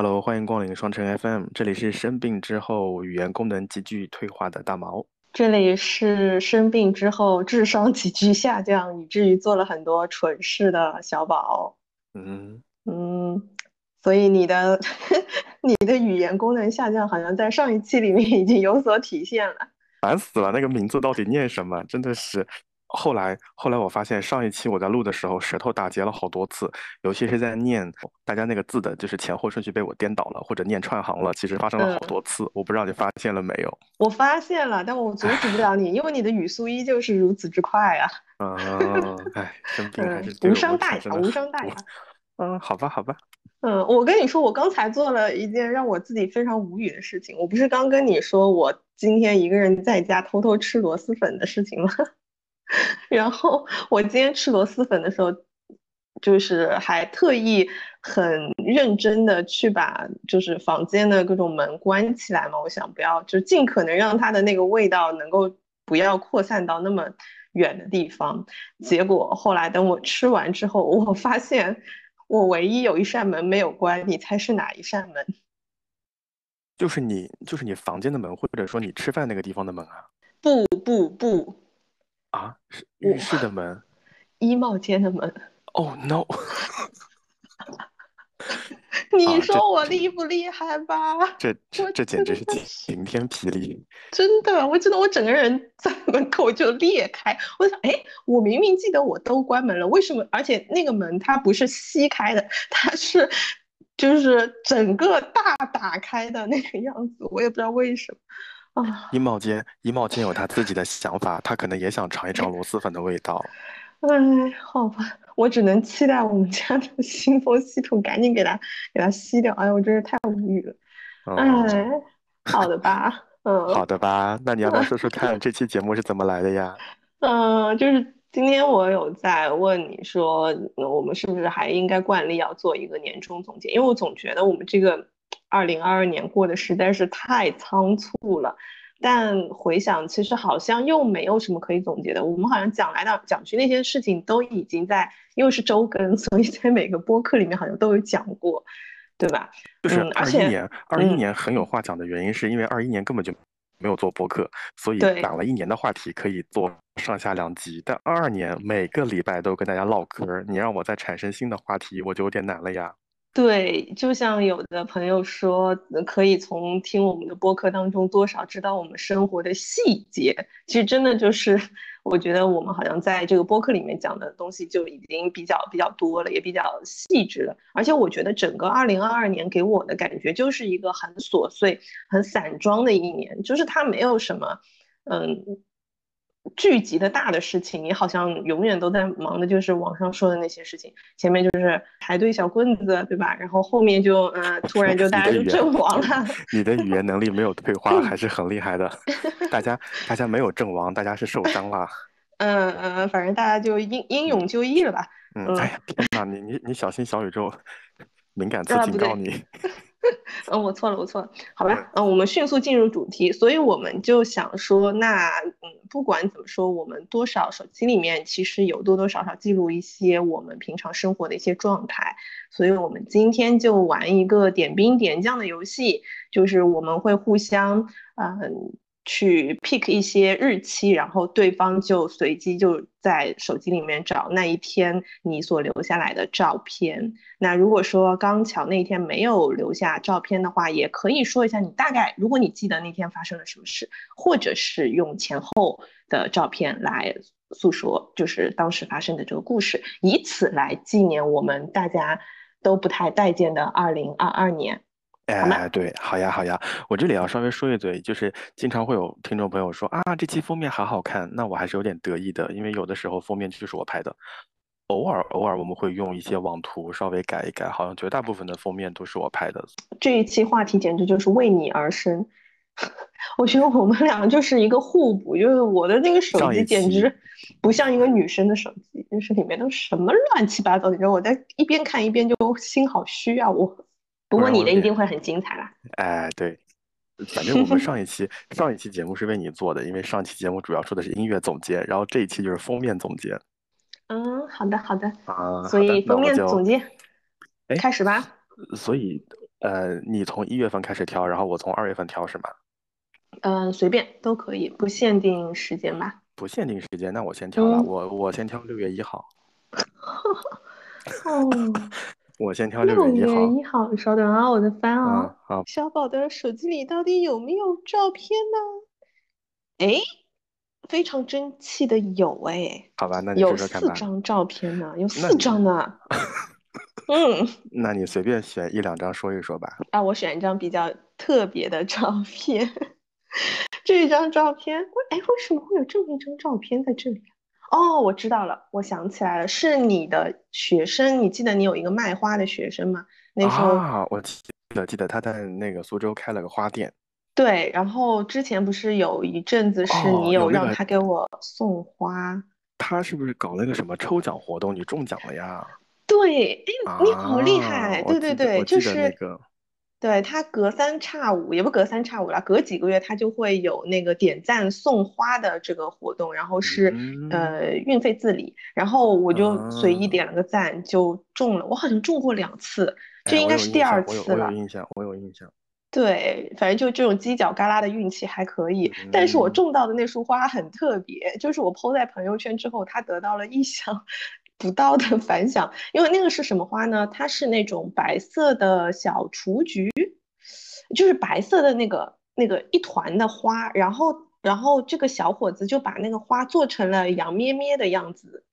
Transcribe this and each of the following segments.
Hello，欢迎光临双城 FM，这里是生病之后语言功能急剧退化的大毛。这里是生病之后智商急剧下降，以至于做了很多蠢事的小宝。嗯，嗯，所以你的 你的语言功能下降，好像在上一期里面已经有所体现了。烦死了，那个名字到底念什么？真的是。后来，后来我发现上一期我在录的时候，舌头打结了好多次，尤其是在念大家那个字的，就是前后顺序被我颠倒了，或者念串行了，其实发生了好多次。我不知道你发现了没有？我发现了，但我阻止不了你，因为你的语速依旧是如此之快啊！啊，哎，生病还是无伤大雅，无伤大雅。嗯，好吧，好吧。嗯，我跟你说，我刚才做了一件让我自己非常无语的事情。我不是刚跟你说我今天一个人在家偷偷吃螺蛳粉的事情吗？然后我今天吃螺蛳粉的时候，就是还特意很认真的去把就是房间的各种门关起来嘛，我想不要就尽可能让它的那个味道能够不要扩散到那么远的地方。结果后来等我吃完之后，我发现我唯一有一扇门没有关，你猜是哪一扇门？就是你就是你房间的门，或者说你吃饭那个地方的门啊？不不不。啊，是浴室的门，衣帽间的门。Oh no！你说我厉不厉害吧？这这这简直是晴天霹雳！真的，我真的我整个人在门口就裂开。我想，哎，我明明记得我都关门了，为什么？而且那个门它不是吸开的，它是就是整个大打开的那个样子，我也不知道为什么。衣帽间，衣帽间有他自己的想法，他可能也想尝一尝螺蛳粉的味道。哎，好吧，我只能期待我们家的新风系统赶紧给它给它吸掉。哎，我真是太无语了。哎，好的吧，嗯，好的吧，那你要不要说说 看这期节目是怎么来的呀？嗯，就是今天我有在问你说，我们是不是还应该惯例要做一个年终总结？因为我总觉得我们这个。二零二二年过得实在是太仓促了，但回想其实好像又没有什么可以总结的。我们好像讲来的讲去那些事情都已经在，因为是周更，所以在每个播客里面好像都有讲过，对吧？就是二一年，二一年很有话讲的原因是因为二一年根本就没有做播客，所以攒了一年的话题可以做上下两集。但二二年每个礼拜都跟大家唠嗑，你让我再产生新的话题，我就有点难了呀。对，就像有的朋友说，可以从听我们的播客当中多少知道我们生活的细节。其实真的就是，我觉得我们好像在这个播客里面讲的东西就已经比较比较多了，也比较细致了。而且我觉得整个二零二二年给我的感觉就是一个很琐碎、很散装的一年，就是它没有什么，嗯。聚集的大的事情，你好像永远都在忙的，就是网上说的那些事情。前面就是排队小棍子，对吧？然后后面就嗯，突然就 大家就阵亡了。你的语言能力没有退化，还是很厉害的。大家大家没有阵亡，大家是受伤了。嗯嗯，反正大家就英英勇就义了吧。嗯，哎呀，天哪，你你你小心小宇宙敏感词警告你。嗯，我错了，我错了，好吧，嗯，我们迅速进入主题，所以我们就想说，那嗯，不管怎么说，我们多少手机里面其实有多多少少记录一些我们平常生活的一些状态，所以我们今天就玩一个点兵点将的游戏，就是我们会互相嗯。去 pick 一些日期，然后对方就随机就在手机里面找那一天你所留下来的照片。那如果说刚巧那天没有留下照片的话，也可以说一下你大概，如果你记得那天发生了什么事，或者是用前后的照片来诉说，就是当时发生的这个故事，以此来纪念我们大家都不太待见的二零二二年。哎，对，好呀，好呀，我这里要稍微说一嘴，就是经常会有听众朋友说啊，这期封面好好看，那我还是有点得意的，因为有的时候封面就是我拍的，偶尔偶尔我们会用一些网图稍微改一改，好像绝大部分的封面都是我拍的。这一期话题简直就是为你而生，我觉得我们俩就是一个互补，就是我的那个手机简直不像一个女生的手机，就是里面都什么乱七八糟，你知道我在一边看一边就心好虚啊，我。不过你的一定会很精彩啦！哎，对，反正我们上一期上一期节目是为你做的，因为上期节目主要说的是音乐总结，然后这一期就是封面总结。嗯，好的，好的。啊，所以封面总结，开始吧。所以呃，你从一月份开始挑，然后我从二月份挑是吗？嗯，随便都可以，不限定时间吧。不限定时间，那我先挑了，嗯，我我先挑六月一号，哦，我先挑六月六一号。月一号，稍等啊，我在翻嗯，啊。好，小宝的手机里到底有没有照片呢？哎，非常争气的有哎，好吧，那你有说说看吧。四张照片呢，有四张呢。嗯，那你随便选一两张说一说吧。啊，我选一张比较特别的照片。这张照片，为哎，为什么会有这么一张照片在这里啊？哦，我知道了，我想起来了，是你的学生。你记得你有一个卖花的学生吗？那时候，啊，我记得记得他在那个苏州开了个花店。对，然后之前不是有一阵子是你哦，有有让他给我送花？他是不是搞那个什么抽奖活动？你中奖了呀？对，哎，你好厉啊，害！对对对，就是得那个对他隔三差五，也不隔三差五了，隔几个月他就会有那个点赞送花的这个活动，然后是嗯呃运费自理，然后我就随意啊，点了个赞就中了，我好像中过两次，这哎，应该是第二次了我有。印象，我有印象。对，反正就这种犄角旮旯的运气还可以，但是我嗯，种到的那束花很特别，就是我 po 在朋友圈之后，它得到了意想不到的 反响。因为那个是什么花呢？它是那种白色的小雏菊，就是白色的那个那个一团的花，然后然后这个小伙子就把那个花做成了羊咩咩的样子，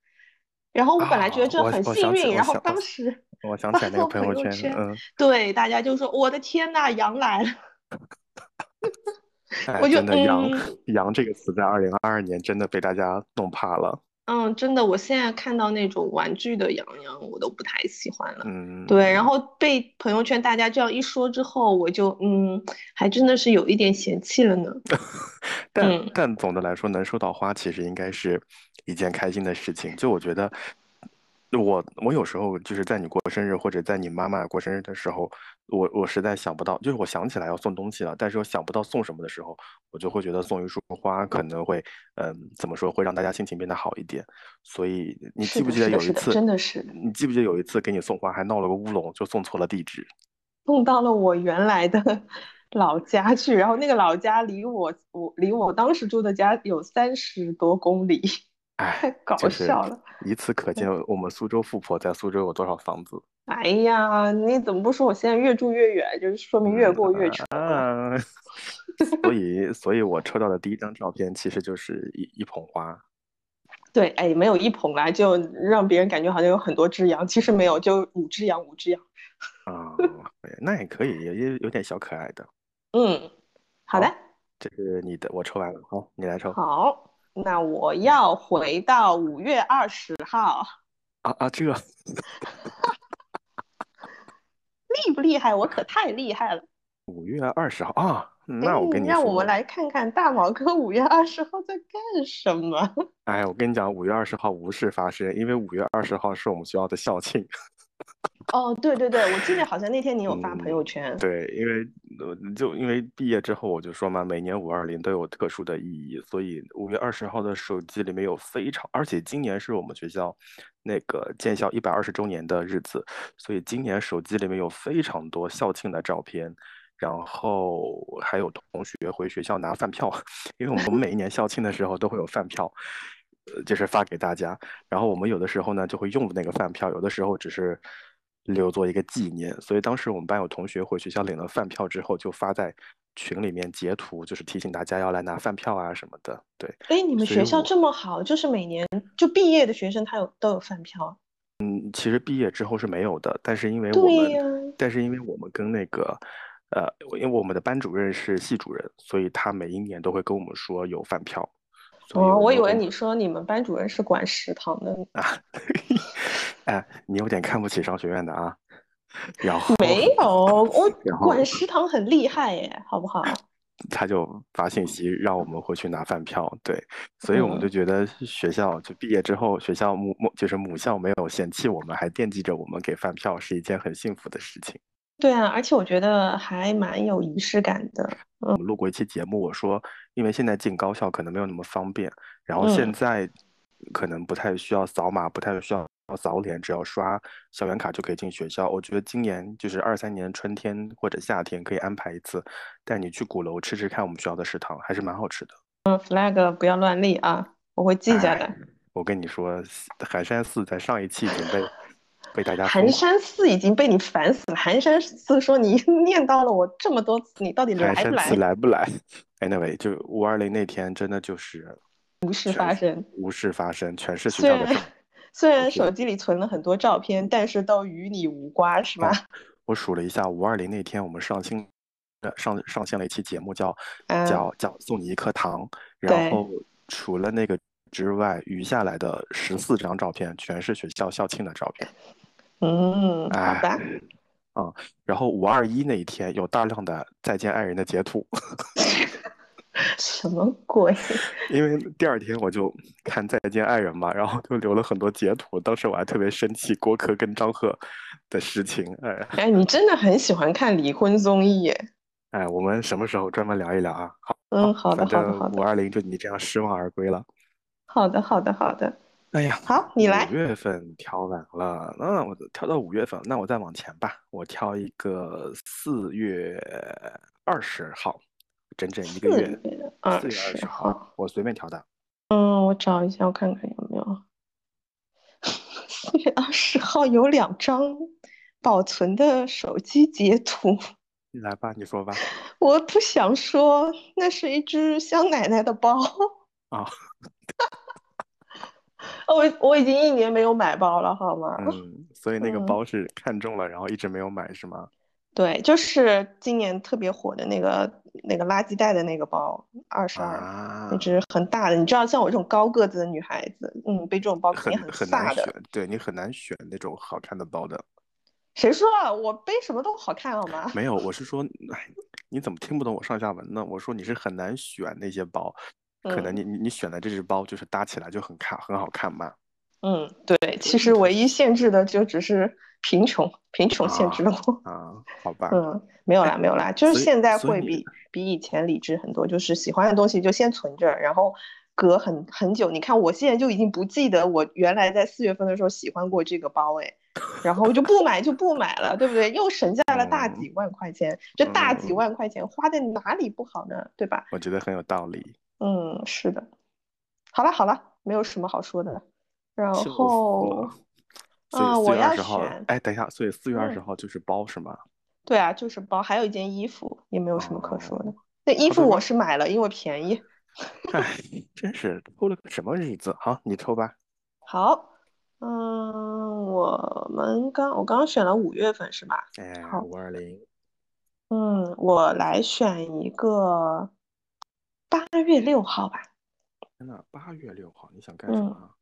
然后我本来觉啊，得这很幸运，然后当时我想 起来那个朋朋友圈，友圈，嗯，对，大家就说我的天呐，羊来了。哎，我就真的“羊”嗯“羊”这个词在二零二二年真的被大家弄怕了。嗯，真的，我现在看到那种玩具的洋洋，我都不太喜欢了。嗯对，然嗯，后被朋友圈大家这样一说之后，我就嗯，还真的是有一点嫌弃了呢。但嗯，但总的来说，能收到花其实应该是一件开心的事情。就我觉得，我我有时候就是在你过生日或者在你妈妈过生日的时候，我我实在想不到，就是我想起来要送东西了，但是又想不到送什么的时候，我就会觉得送一束花可能会，嗯，怎么说，会让大家心情变得好一点。所以你，记不记得有一次，真的是你记不记得有一次给你送花还闹了个乌龙，就送错了地址？送到了我原来的 老家去，然后那个老家离我我离我当时住的家有三十多公里，太哎，搞就是笑了。以此可见我们苏州富婆在苏州有多少房子。哎呀，你怎么不说我现在越住越远，就是说明越嗯过越穷 所 以，所以我抽到的第一张照片其实就是一一捧花。对，哎，没有一捧来就让别人感觉好像有很多只羊，其实没有，就五只羊，五只羊。啊，哎那也可以，也也有点小可爱的。嗯，好的，好，这是你的，我抽完了，好，你来抽。好，那我要回到五月二十号，啊啊，这 厉不厉害？我可太厉害了。五月二十号啊，哎，那我跟你让我们，来看看大毛哥五月二十号在干什么。哎，我跟你讲，五月二十号无事发生，因为五月二十号是我们学校的校庆。哦，对对对，我记得好像那天你有发朋友嗯，圈。对，因为呃，就因为毕业之后我就说嘛，每年五二零都有特殊的意义，所以五月二十号的手机里面有非常，而且今年是我们学校那个建校一百二十周年的日子，所以今年手机里面有非常多校庆的照片，然后还有同学回学校拿饭票，因为我们每一年校庆的时候都会有饭票，呃，就是发给大家。然后我们有的时候呢就会用那个饭票，有的时候只是留作一个纪念。所以当时我们班有同学回学校领了饭票之后，就发在群里面截图，就是提醒大家要来拿饭票啊什么的。对，哎，你们学校这么好，就是每年就毕业的学生他有都有饭票。嗯，其实毕业之后是没有的，但是因为我们，但是因为我们跟那个，呃，因为我们的班主任是系主任，所以他每一年都会跟我们说有饭票，哦，我以为你说你们班主任是管食堂的，啊，哎，你有点看不起商学院的啊。然后，没有，我管食堂很厉害耶，好不好？他就发信息让我们回去拿饭票，对，所以我们就嗯，觉得学校就毕业之后，学校母母就是母校没有嫌弃我们，还惦记着我们给饭票，是一件很幸福的事情。对啊，而且我觉得还蛮有仪式感的。我们录过一期节目，我说因为现在进高校可能没有那么方便，然后现嗯在可能不太需要扫码，不太需要扫脸，只要刷校园卡就可以进学校。我觉得今年就是二三年春天或者夏天可以安排一次，带你去鼓楼吃吃看我们学校的食堂，还是蛮好吃的。嗯，flag 不要乱立啊，我会记下的。我跟你说，寒山寺在上一期已经被被大家寒山寺已经被你烦死了。寒山寺说你 念叨了我这么多次，你到底来不来？来不来？Anyway，就五二零那天真的就是无事发生，无事发生，全是学校的。虽然手机里存了很多照片，但是都与你无关，是吧？我数了一下，五二零那天我们上新上上线了一期节目，叫叫叫送你一颗糖，然后除了那个。之外，余下来的十四张照片全是学校校庆的照片。嗯，好吧。啊，然后五二一那一天有大量的再见爱人的截图。什么鬼？因为第二天我就看再见爱人嘛，然后就留了很多截图。当时我还特别生气郭柯跟张赫的事情。哎，哎，你真的很喜欢看离婚综艺耶？哎，我们什么时候专门聊一聊啊？好，嗯，好的，好的，好的。五二零就你这样失望而归了。好的，好的，好的。哎呀，好，你来。五月份挑完了，那我挑到五月份，那我再往前吧，我挑一个四月二十号，整整一个月。四月二十号，我随便挑的。嗯，我找一下，我看看有没有。四月二十号有两张保存的手机截图。你来吧，你说吧。我不想说，那是一只香奶奶的包。啊。我我已经一年没有买包了，好吗？嗯，所以那个包是看中了，然后一直没有买，是吗？对，就是今年特别火的那个那个垃圾袋的那个包，二十二，那只很大的。你知道，像我这种高个子的女孩子，嗯，背这种包肯定很飒的。对你很难选那种好看的包的。谁说了？我背什么都好看，好吗？没有，我是说，哎，你怎么听不懂我上下文呢？我说你是很难选那些包。可能你你你选的这只包就是搭起来就很看很好看嘛。嗯，对，其实唯一限制的就只是贫穷，贫穷限制了我。啊，好吧。嗯，没有啦，没有啦，就是现在会比比以前理智很多，就是喜欢的东西就先存着，然后隔很很久。你看我现在就已经不记得我原来在四月份的时候喜欢过这个包哎，然后就不买就不买了，对不对？又省下了大几万块钱，这大几万块钱花在哪里不好呢？对吧？我觉得很有道理。嗯，是的，好了好了，没有什么好说的。然后啊，我要选。哎，等一下，所以四月二十号就是包是吗？对啊，就是包，还有一件衣服，也没有什么可说的。那衣服我是买了，因为便宜。哎，真是抽了个什么日子？好，你抽吧。好，嗯，我们刚我刚刚选了五月份是吧？哎，五二零。嗯，我来选一个。八月六号吧。天呐，八月六号，你想干什么？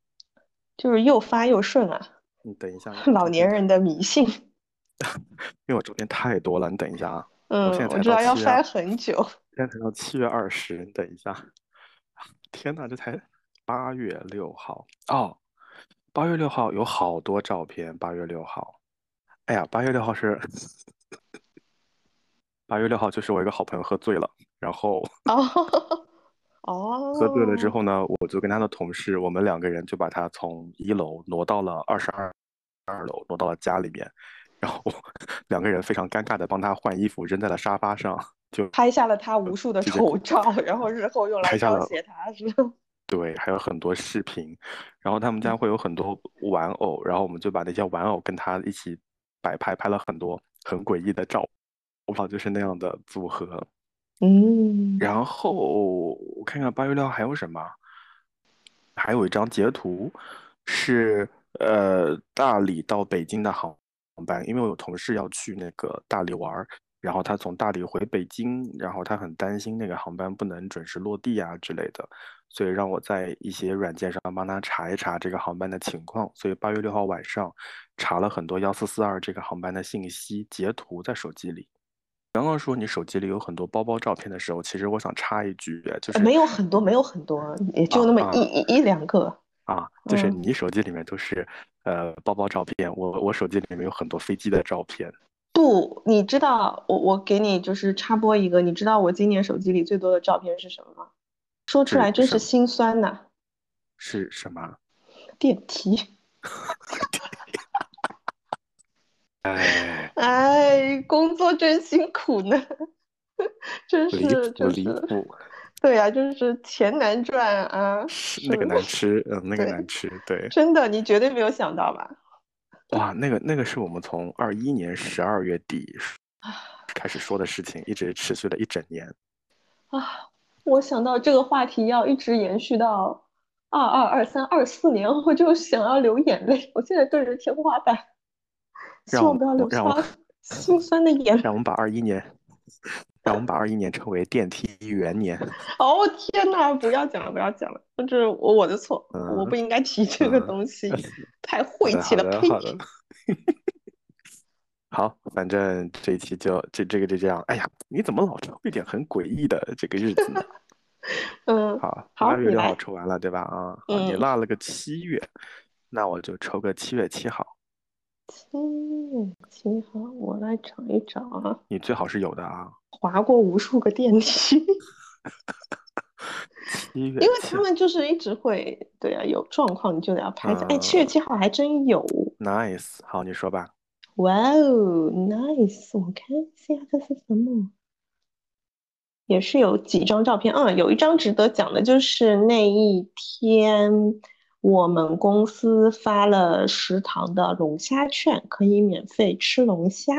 就是又发又顺啊。你等一下。老年人的迷信。因为我照片太多了，你等一下啊。嗯，我知道要翻很久。现在才到七月二十，你等一下。天呐，这才八月六号哦。八月六号有好多照片。八月六号，哎呀，八月六号是。八月六号就是我一个好朋友喝醉了，然后哦 哦，喝醉了之后呢，我就跟他的同事，我们两个人就把他从一楼挪到了二十二二楼，挪到了家里面，然后两个人非常尴尬的帮他换衣服，扔在了沙发上，就拍下了他无数的丑照，然后日后用来要挟他，是吧？对，还有很多视频，然后他们家会有很多玩偶，然后我们就把那些玩偶跟他一起摆拍，拍了很多很诡异的照。我跑就是那样的组合，嗯，然后我看看八月六号还有什么，还有一张截图，是呃大理到北京的航班，因为我有同事要去那个大理玩，然后他从大理回北京，然后他很担心那个航班不能准时落地啊之类的，所以让我在一些软件上帮他查一查这个航班的情况，所以八月六号晚上查了很多幺四四二这个航班的信息，截图在手机里。刚刚说你手机里有很多包包照片的时候，其实我想插一句，就是没有很多，没有很多，也就那么一一一两个啊。就是你手机里面都是呃包包照片，我我手机里面有很多飞机的照片。不，你知道我我给你就是插播一个，你知道我今年手机里最多的照片是什么吗？说出来真是心酸呐。是什么？电梯。哎，哎，工作真辛苦呢，真离是就是，谱，对呀、就是钱难赚啊，那个难吃，嗯，那个难吃，对，真的，你绝对没有想到吧？哇，那个那个是我们从二一年十二月底开始说的事情，一直持续了一整年。啊，我想到这个话题要一直延续到二二、二三、二四年，我就想要流眼泪。我现在对着天花板，希望不要流心酸的眼泪。让我们把二一年，让我们把二一年称为电梯元年。哦，天呐，不要讲了，不要讲了，这是我我的错，我嗯不应该提这个嗯东西，太晦气了，呸！好 反正这一期就这这个就这样。哎呀，你怎么老抽一点很诡异的这个日子呢？嗯，好，好八月六号抽完了，对吧？啊，好，你嗯落了个七月，那我就抽个七月七号。七月七号，我来找一找啊，你最好是有的啊。划过无数个电梯，因为他们就是一直会，对啊，有状况你就得要拍下。哎，七月嗯七号还真有，，nice，好，你说吧。哇哦，nice！我看一下这是什么，也是有几张照片。嗯，有一张值得讲的，就是那一天我们公司发了食堂的龙虾券，可以免费吃龙虾。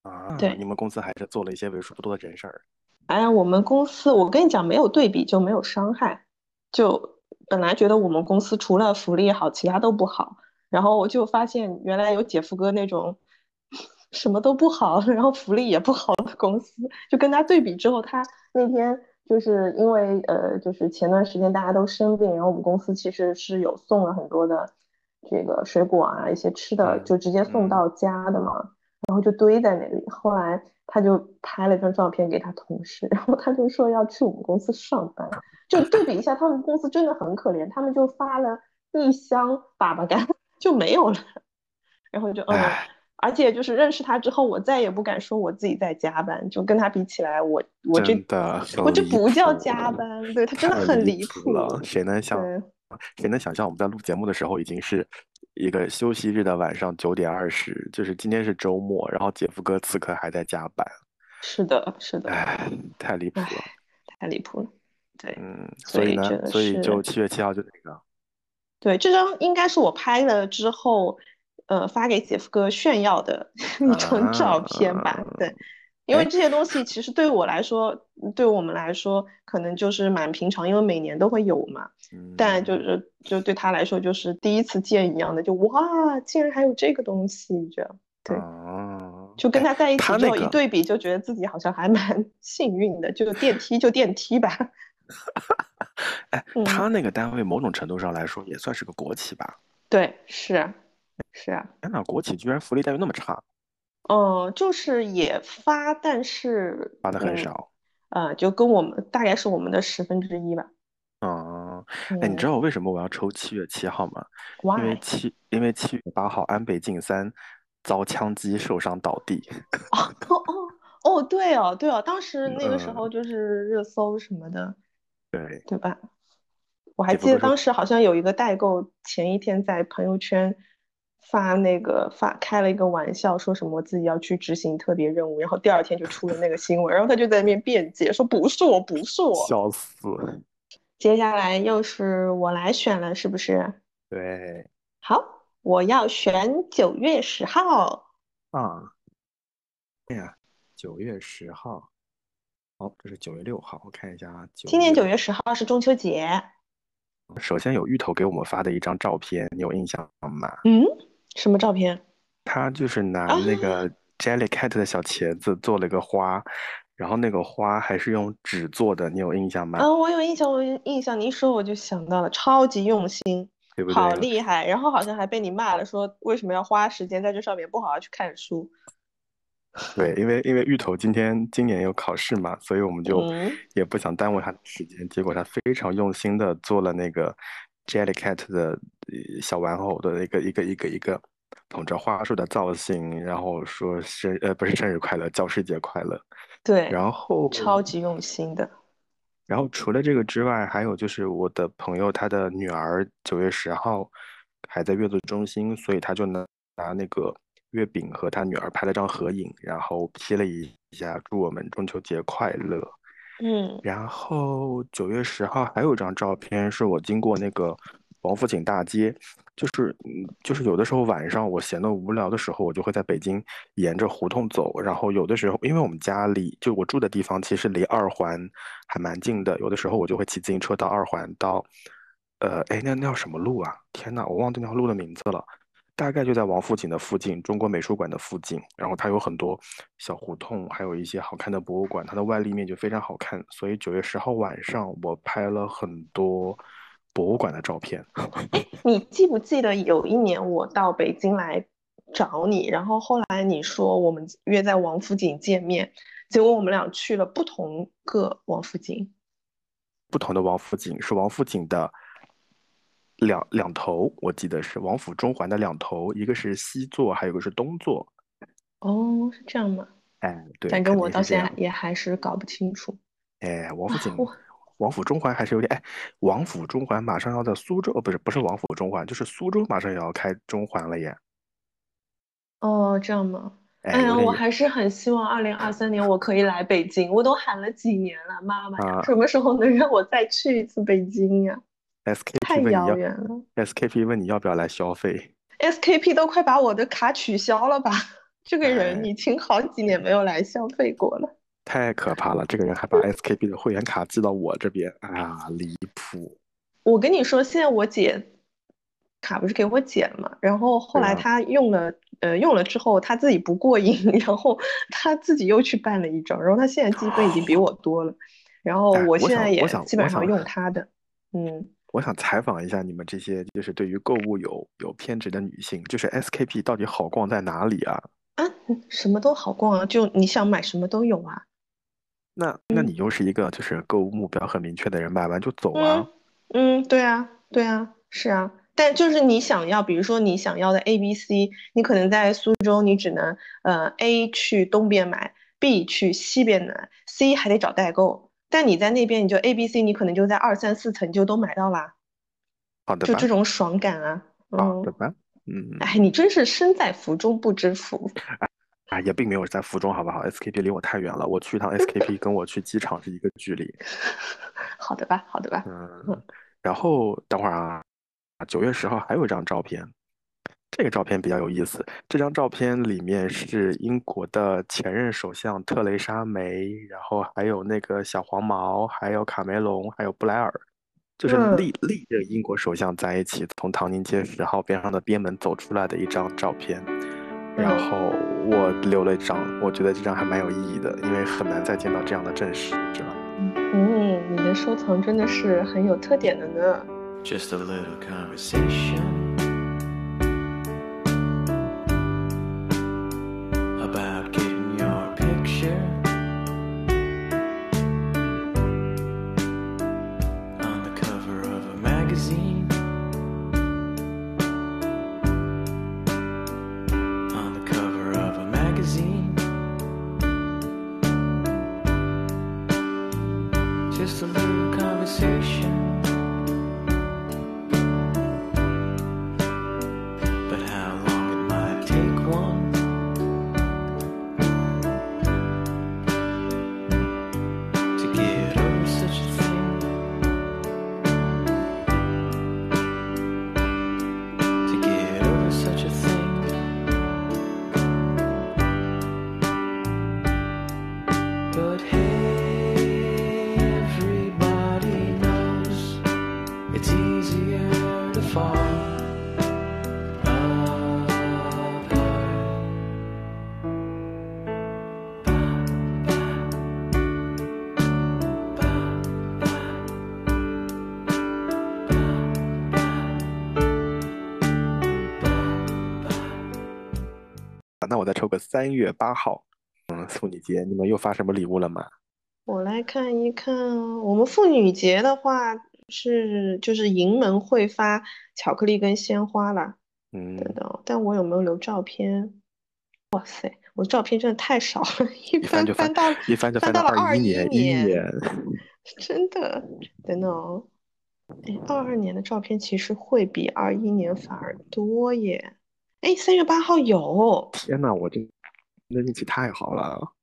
啊，对你们公司还是做了一些为数不多的人事儿。哎呀，我们公司，我跟你讲，没有对比就没有伤害。就本来觉得我们公司除了福利好，其他都不好。然后我就发现，原来有姐夫哥那种什么都不好，然后福利也不好的公司，就跟他对比之后，他那天就是因为呃，就是前段时间大家都生病，然后我们公司其实是有送了很多的这个水果啊，一些吃的，嗯就直接送嗯到家的嘛。然后就堆在那里。后来他就拍了张照片给他同事，然后他就说要去我们公司上班。就对比一下，他们公司真的很可怜，他们就发了一箱粑粑干 就没有了。然后就嗯，唉，而且就是认识他之后，我再也不敢说我自己在加班，就跟他比起来，我我这真的我这不叫加班，对他真的很离离谱谱。了。谁能想，谁能想象我们在录节目的时候已经是一个休息日的晚上九点二十，就是今天是周末，然后姐夫哥此刻还在加班，是的，是的，唉，太离谱了。太离谱了。对，嗯，所所以呢，所以就是七月七号就那个，对，这张应该是我拍了之后，呃，发给姐夫哥炫耀的一张照片吧。对，因为哎这些东西其实对我来说，对我们来说，可能就是蛮平常，因为每年都会有嘛。但就嗯，是就对他来说，就是第一次见一样的，就哇，竟然还有这个东西，这样。对，哦，就跟哎他在一起之后一对比，就觉得自己好像还蛮幸运的，就电梯就电梯吧。哎，嗯他那个单位某种程度上来说也算是个国企吧？对，是啊，是啊。天呐，国企居然福利待遇那么差，嗯，就是也发，但是发的很嗯少。呃，就跟我们大概是我们的十分之一吧。嗯，哎，你知嗯道我为什么我要抽七月七号吗？因为？七，因为七月八号安倍晋三遭枪击受伤倒地。哦哦哦，对哦对哦，当时那个时嗯候就是热搜什么的，对，对吧？我还记得当时好像有一个代购前一天在朋友圈发那个发开了一个玩笑，说什么自己要去执行特别任务，然后第二天就出了那个新闻，然后他就在那边辩解说不是我，不是我。笑死。接下来又是我来选了，是不是？对好，我要选九月十号。啊，哎呀，九月十号，好，这是九月六号，我看一下啊，今年九月，月十号是中秋节。首先有芋头给我们发的一张照片，你有印象吗？嗯，什么照片？他就是拿啊那个 Jellycat 的小茄子做了一个花，然后那个花还是用纸做的，你有印象吗？啊，我有印象，我有印象。你一说我就想到了，超级用心，对不好？厉害。然后好像还被你骂了，说为什么要花时间在这上面，不好好去看书。对，因为因为芋头今天今年有考试嘛，所以我们就嗯，也不想耽误他的时间。结果他非常用心的做了那个 Jellycat 的呃小玩偶的一个一个一个一个捧着花束的造型，然后说生呃不是生日快乐，教师节快乐。对，然后超级用心的。然后除了这个之外，还有就是我的朋友他的女儿九月十号还在月子中心，所以他就能拿那个月饼和他女儿拍了张合影，然后 P 了一下，祝我们中秋节快乐。嗯然后九月十号还有一张照片，是我经过那个王府井大街，就是嗯，就是有的时候晚上我闲得无聊的时候，我就会在北京沿着胡同走，然后有的时候因为我们家里就我住的地方其实离二环还蛮近的，有的时候我就会骑自行车到二环到，呃，哎，那那叫什么路啊？天呐，我忘记那条路的名字了。大概就在王府井的附近，中国美术馆的附近，然后它有很多小胡同，还有一些好看的博物馆，它的外立面就非常好看。所以九月十号晚上，我拍了很多博物馆的照片。哎，你记不记得有一年我到北京来找你，然后后来你说我们约在王府井见面，结果我们俩去了不同个王府井。不同的王府井是王府井的两两头，我记得是王府中环的两头，一个是西座，还有一个是东座。哦，是这样吗？哎，对，反正我到现在。也还是搞不清楚。哎，王府哇，井，我王府中环还是有点，哎，王府中环马上要在苏州，哦，不是，不是王府中环，就是苏州马上也要开中环了耶。哦，这样吗？哎，哎呀，我还是很希望二零二三年我可以来北京，我都喊了几年了，妈妈呀，啊什么时候能让我再去一次北京呀？，SKP 太遥问你要远了，SKP 问你要不要来消费？，SKP 都快把我的卡取消了吧？这个人哎，已经好几年没有来消费过了。太可怕了，这个人还把 SKP 的会员卡寄到我这边啊，离谱。我跟你说，现在我姐卡不是给我姐了嘛，然后后来她用了，呃，用了之后她自己不过瘾，然后她自己又去办了一张，然后她现在积分已经比我多了，然后哎，我现在也，基本上，用她的，嗯。我想采访一下你们这些就是对于购物有有偏执的女性，就是 SKP 到底好逛在哪里啊？啊，嗯什么都好逛啊，就你想买什么都有啊。那那你嗯又是一个就是购物目标很明确的人，买完就走嗯啊？嗯，对啊，对啊，是啊。但就是你想要，比如说你想要的 A、B、C，你可能在苏州，你只能呃 A 去东边买，B 去西边买，C 还得找代购。但你在那边，你就 A、B、C，你可能就在二三四层就都买到啦，好的吧，就这种爽感啊。嗯，好的吧，嗯，哎，你真是身在福中不知福。啊，也并没有在福中，好不好？SKP 离我太远了，我去一趟 SKP 跟我去机场是一个距离。好的吧，好的吧。嗯，嗯然后等会儿啊，九月十号还有一张照片，这个照片比较有意思。这张照片里面是英国的前任首相特蕾莎梅，然后还有那个小黄毛，还有卡梅隆，还有布莱尔，就是嗯历历任英国首相在一起从唐宁街十号边上的边门走出来的一张照片。然嗯。后我留了一张，我觉得这张还蛮有意义的，因为很难再见到这样的正史了。嗯，你的收藏真的是很有特点的呢。Just a little conversation 三月八号，嗯，妇女节，你们又发什么礼物了吗？我来看一看，我们妇女节的话是就是营门会发巧克力跟鲜花啦，嗯，等等，但我有没有留照片？哇塞我照片真的太少了，一一翻就翻翻到一翻就翻翻到了二一一年，一年，年，真的。等等哦，哎，二二年的照片其实会比二一年反而多耶。哎，三月八号有，天呐，我这那运气太好了，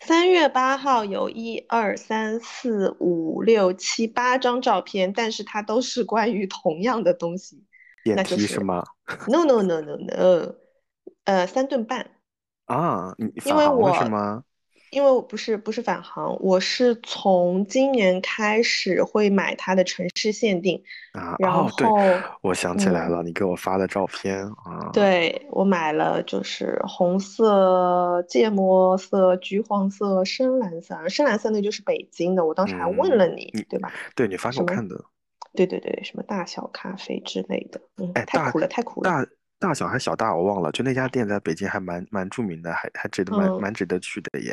三月八号有一二三四五六七八张照片，但是它都是关于同样的东西，电那就是梯吗？no no no no no，呃，三顿半。啊，你因为我吗？因为我不是不是返航，我是从今年开始会买它的城市限定，啊，然哦，对，后我想起来嗯，了，你给我发的照片啊，对，我买了就是红色、芥末色、橘黄色、深蓝色，深蓝色那就是北京的，我当时还问了嗯，你，你对吧？对你发给？我看的，对对对，什么大小咖啡之类的，嗯，哎，太苦了，太苦了，大大小还小大我忘了，就那家店在北京还蛮蛮著名的，还还值得蛮嗯。蛮值得去的耶。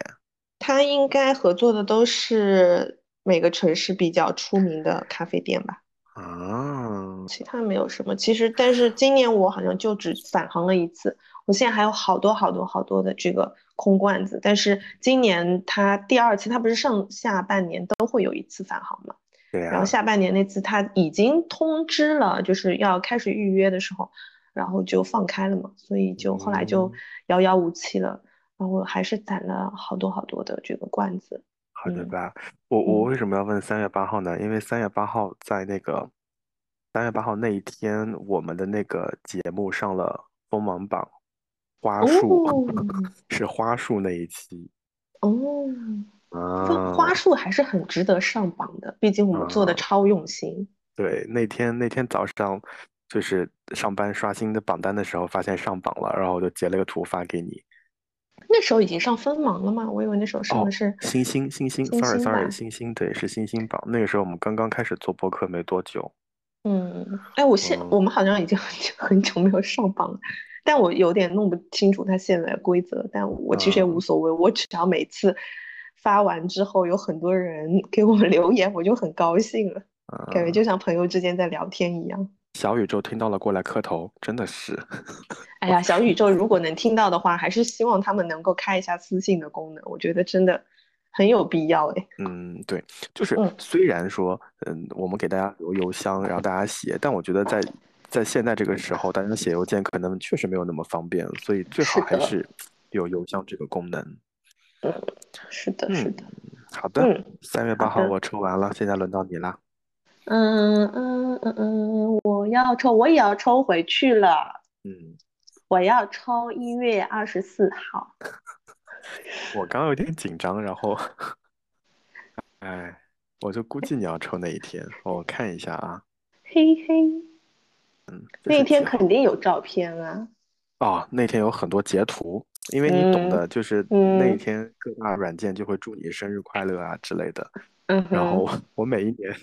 他应该合作的都是每个城市比较出名的咖啡店吧，啊，其他没有什么。其实，但是今年我好像就只返航了一次，我现在还有好多好多好多的这个空罐子。但是今年他第二次，他不是上下半年都会有一次返航嘛？对然后呀，下半年那次他已经通知了，就是要开始预约的时候，然后就放开了嘛，所以就后来就嗯，遥遥无期了。然后还是攒了好多好多的这个罐子，嗯好的吧。我我嗯为什么要问三月八号呢？因为三月八号在那个三月八号那一天，我们的那个节目上了锋芒榜花束，哦 是花束那一期哦，花花啊束还是很值得上榜的，毕竟我们做的啊，超用心。对，那天那天早上就是上班刷新的榜单的时候，发现上榜了，然后我就截了个图发给你。那时候已经上锋芒了吗？我以为那时候上的哦，是星星星星星，sorry 星 sorry，吧。星星，对，是星星榜。那个时候我们刚刚开始做播客没多久，嗯，哎，我现我嗯们好像已经很 久很久没有上榜了，但我有点弄不清楚它现在的规则，但我其实也无嗯所谓，我只要每次发完之后有很多人 给我们留言，我就很高兴了，感觉嗯，就像朋友之间在聊天一样。小宇宙听到了过来磕头，真的是，哎呀，小宇宙 如果能听到的话，还是希望他们能够开一下私信的功能，我觉得真的很有必要哎。嗯，对，就是嗯，虽然说，嗯，我们给大家留邮箱，然后大家写，但我觉得在在现在这个时候，大家写邮件可能确实没有那么方便，所以最好，还是有邮箱这个功能。嗯，是的，是嗯，的，好的，嗯，三月八号。我抽完了，现在轮到你啦。嗯嗯嗯嗯，我要抽，我也要抽回去了。嗯，我要抽一月二十四号。我刚刚有点紧张，然后，哎，我就估计你要抽那一天，我看一下啊，嘿嘿，嗯，那天？肯定有照片啊。哦，那天有很多截图，因为你懂嗯的，就是那一嗯天各大软件就会祝你生日快乐啊之类的。嗯然后，我我每一年，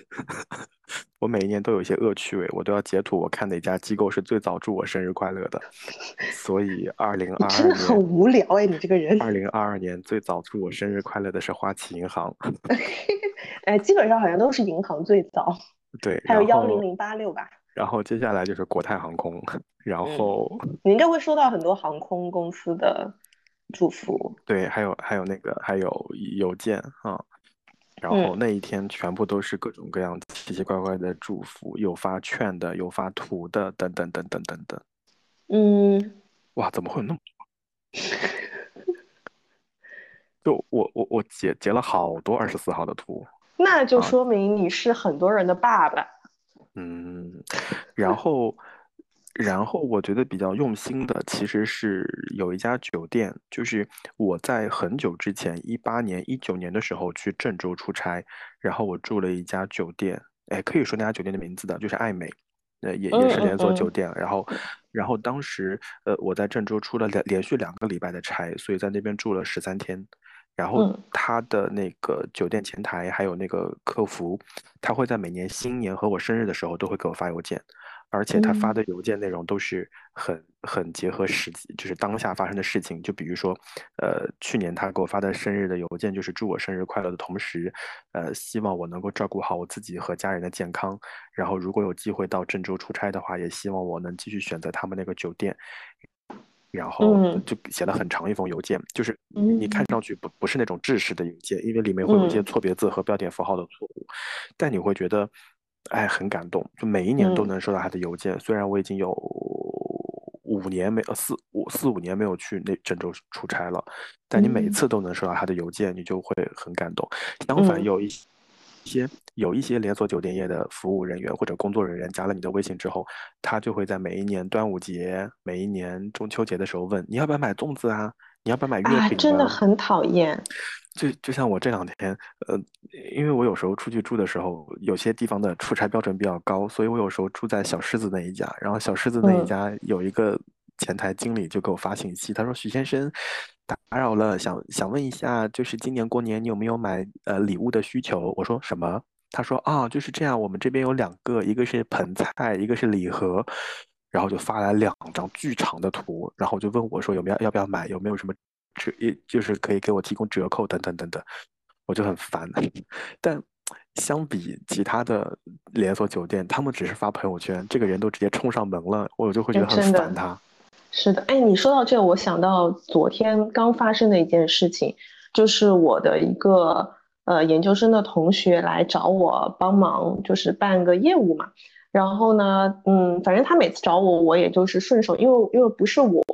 我每一年都有一些恶趣味，我都要截图我看哪家机构是最早祝我生日快乐的。所以二零你二二真的很，无聊哎，你这个人。二零二二年最早祝我生日快乐的是花旗银行，哎，基本上好像都是银行最早，对，还有幺零零八六吧。然后接下来就是国泰航空，然嗯，后你应该会收到很多航空公司的祝福。对，还有还有那个还有邮件啊，然后嗯那一天全部都是各种各样奇奇怪怪的祝福，有发券的，有发图的，等等等等等等。嗯，哇，怎么会有那么 就我我我截截了好多二十四号的图那就啊，说明你是很多人的爸爸。嗯，然后然后我觉得比较用心的其实是有一家酒店，就是我在很久之前，一八年、一九年的时候去郑州出差，然后我住了一家酒店，哎，可以说那家酒店的名字的，就是爱美，呃，也也是连锁酒嗯店。然后，然后当时呃我在郑州出了连连续两个礼拜的差，所以在那边住了十三天。然后嗯他的那个酒店前台还有那个客服，他会在每年新年和我生日的时候都会给我发邮件，而且他发嗯的邮件内容都是很很结合实际，就是当下发生的事情。就比如说，呃，去年他给我发的生日的邮件就是祝我生日快乐的同时，呃，希望我能够照顾好我自己和家人的健康。然后如果有机会到郑州出差的话，也希望我能继续选择他们那个酒店。然后嗯就写了很长一封邮件，就是你看嗯上去不不是那种制式的邮件，因为里面会有一些嗯错别字和标点符号的错误，但你会觉得，哎，很感动，就每一年都嗯能收到他的邮件。虽然我已经有五年没呃四五四五年没有去那郑州出差了，但你每嗯次都能收到他的邮件，你就会很感动。相反，嗯有一些有一些连锁酒店业的服务人员或者工作人员加了你的微信之后，他就会在每一年端午节、每一年中秋节的时候问你要不要买粽子啊，你要不要买月啊，饼啊？真的很讨厌。就就像我这两天，呃，因为我有时候出去住的时候，有些地方的出差标准比较高，所以我有时候住在小狮子那一家，然后小狮子那一嗯家有一个前台经理就给我发信息，他说：“许先生，打扰了，想想问一下，就是今年过年你有没有买呃礼物的需求？”我说：“什么？”他说：“啊，就是这样，我们这边有两个，一个是盆菜，一个是礼盒。”然后就发来两张巨长的图，然后就问我说有没有要不要买，有没有什么折，也就是可以给我提供折扣等等等等，我就很烦。但相比其他的连锁酒店，他们只是发朋友圈，这个人都直接冲上门了，我就会觉得很烦他。是的，哎，你说到这，我想到昨天刚发生的一件事情，就是我的一个呃研究生的同学来找我帮忙，就是办个业务嘛。然后呢，嗯，反正他每次找我，我也就是顺手，因为因为不是我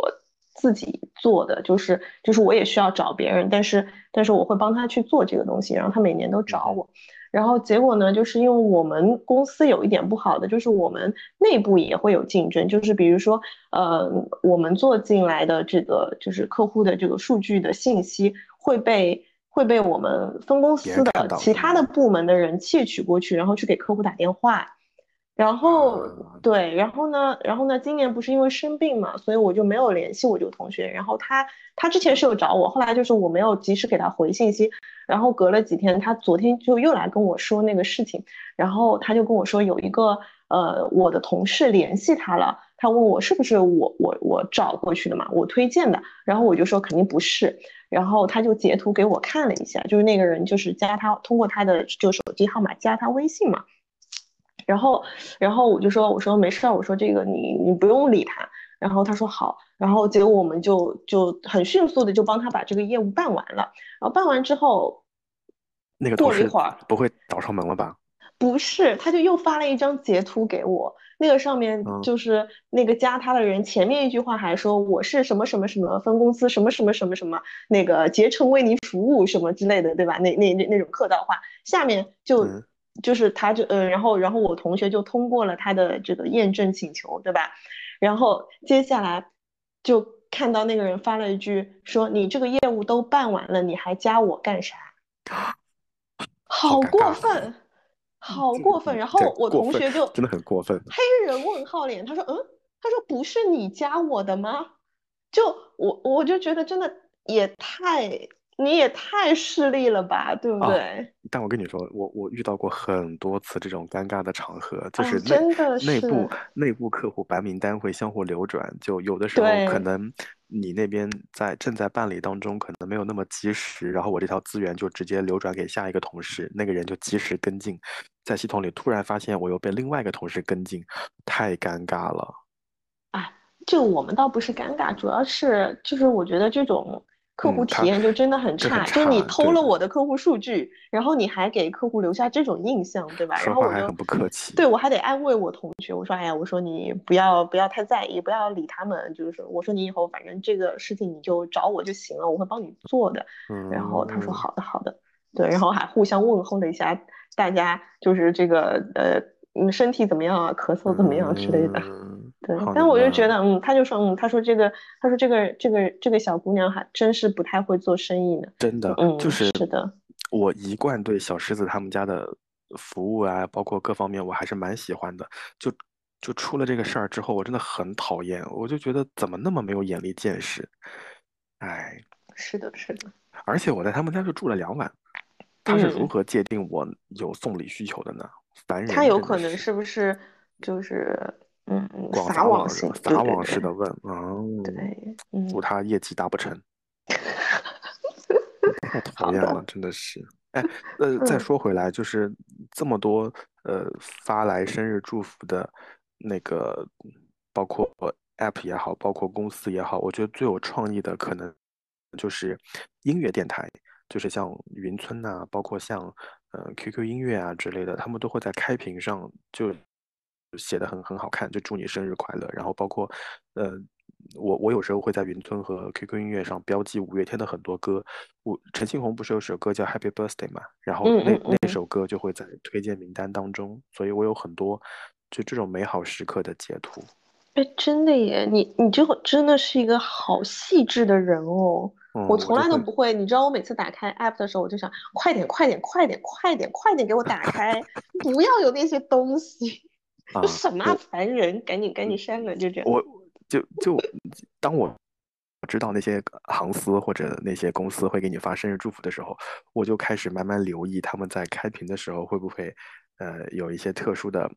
自己做的，就是就是我也需要找别人，但是但是我会帮他去做这个东西，然后他每年都找我。然后结果呢，就是因为我们公司有一点不好的，就是我们内部也会有竞争，就是比如说，呃，我们做进来的这个就是客户的这个数据的信息会被会被我们分公司的其他的部门的人窃取过去，然后去给客户打电话。然后对，然后呢，然后呢，今年不是因为生病嘛，所以我就没有联系我这个同学。然后他他之前是有找我，后来就是我没有及时给他回信息。然后隔了几天，他昨天就又来跟我说那个事情，然后他就跟我说有一个呃我的同事联系他了，他问我是不是我我我找过去的嘛，我推荐的。然后我就说肯定不是。然后他就截图给我看了一下，就是那个人就是加他通过他的就手机号码加他微信嘛。然后，然后我就说，我说没事儿，我说这个你你不用理他。然后他说好，然后结果我们就就很迅速的就帮他把这个业务办完了。然后办完之后，那个过了一会儿，不会找上门了吧？不是，他就又发了一张截图给我，那个上面嗯就是那个加他的人，前面一句话还说我是什么什么什么分公司什么什么什么什么那个竭诚为您服务什么之类的，对吧？那那那那种客套话，下面就嗯就是他就呃，然后然后我同学就通过了他的这个验证请求，对吧？然后接下来就看到那个人发了一句说你这个业务都办完了，你还加我干啥？好过分，好过分。然后我同学就真的很过分。黑人问号脸，他说嗯，他说不是你加我的吗？就我我就觉得真的也太你也太势利了吧，对不啊对？但我跟你说，我我遇到过很多次这种尴尬的场合，就啊是内、真的内部内部客户白名单会相互流转，就有的时候可能你那边在正在办理当中，可能没有那么及时，然后我这条资源就直接流转给下一个同事，那个人就及时跟进，在系统里突然发现我又被另外一个同事跟进，太尴尬了。啊，这个我们倒不是尴尬，主要是就是我觉得这种客户体验就真的很差，就是你偷了我的客户数据，然后你还给客户留下这种印象，对吧？然后我还很不客气。对我还得安慰我同学，我说哎呀，我说你不要不要太在意，不要理他们，就是说我说你以后反正这个事情你就找我就行了，我会帮你做的。然后他说嗯好的好的，对，然后还互相问候了一下，大家就是这个呃嗯身体怎么样啊，咳嗽怎么样之类的。嗯但我就觉得，嗯，他就说，嗯，他说这个，他说这个，这个，这个小姑娘还真是不太会做生意呢。真的，嗯，就是是的，我一贯对小狮子他们家的服务啊，包括各方面，我还是蛮喜欢的。就就出了这个事儿之后，我真的很讨厌，我就觉得怎么那么没有眼力见识，哎，是的，是的，而且我在他们家就住了两晚，他是如嗯何界定我有送礼需求的呢？凡人，他有可能是不是就是，嗯，撒广撒网网型，对撒网式的问，哦，祝他业绩达不成。太讨好厌了，真的是。哎，呃，再嗯说回来，就是这么多呃发来生日祝福的那个，包括 app 也好，包括公司也好，我觉得最有创意的可能就是音乐电台，就是像云村呐、包括像呃 QQ 音乐啊之类的，他们都会在开屏上就写的很很好看，就祝你生日快乐。然后包括呃，我我有时候会在云村和 QQ 音乐上标记五月天的很多歌。我陈信宏不是有首歌叫 Happy Birthday 嘛？然后那嗯嗯嗯那首歌就会在推荐名单当中，所以我有很多就这种美好时刻的截图。哎，真的耶，你你就真的是一个好细致的人哦。嗯，我从来都不会，你知道，我每次打开 app 的时候，我就想，快点，快点，快点，快点，快点给我打开，不要有那些东西，啊什么烦人，赶紧赶紧删了，就这样。我就就当我知道那些航司或者那些公司会给你发生日祝福的时候，我就开始慢慢留意他们在开屏的时候会不会呃有一些特殊的，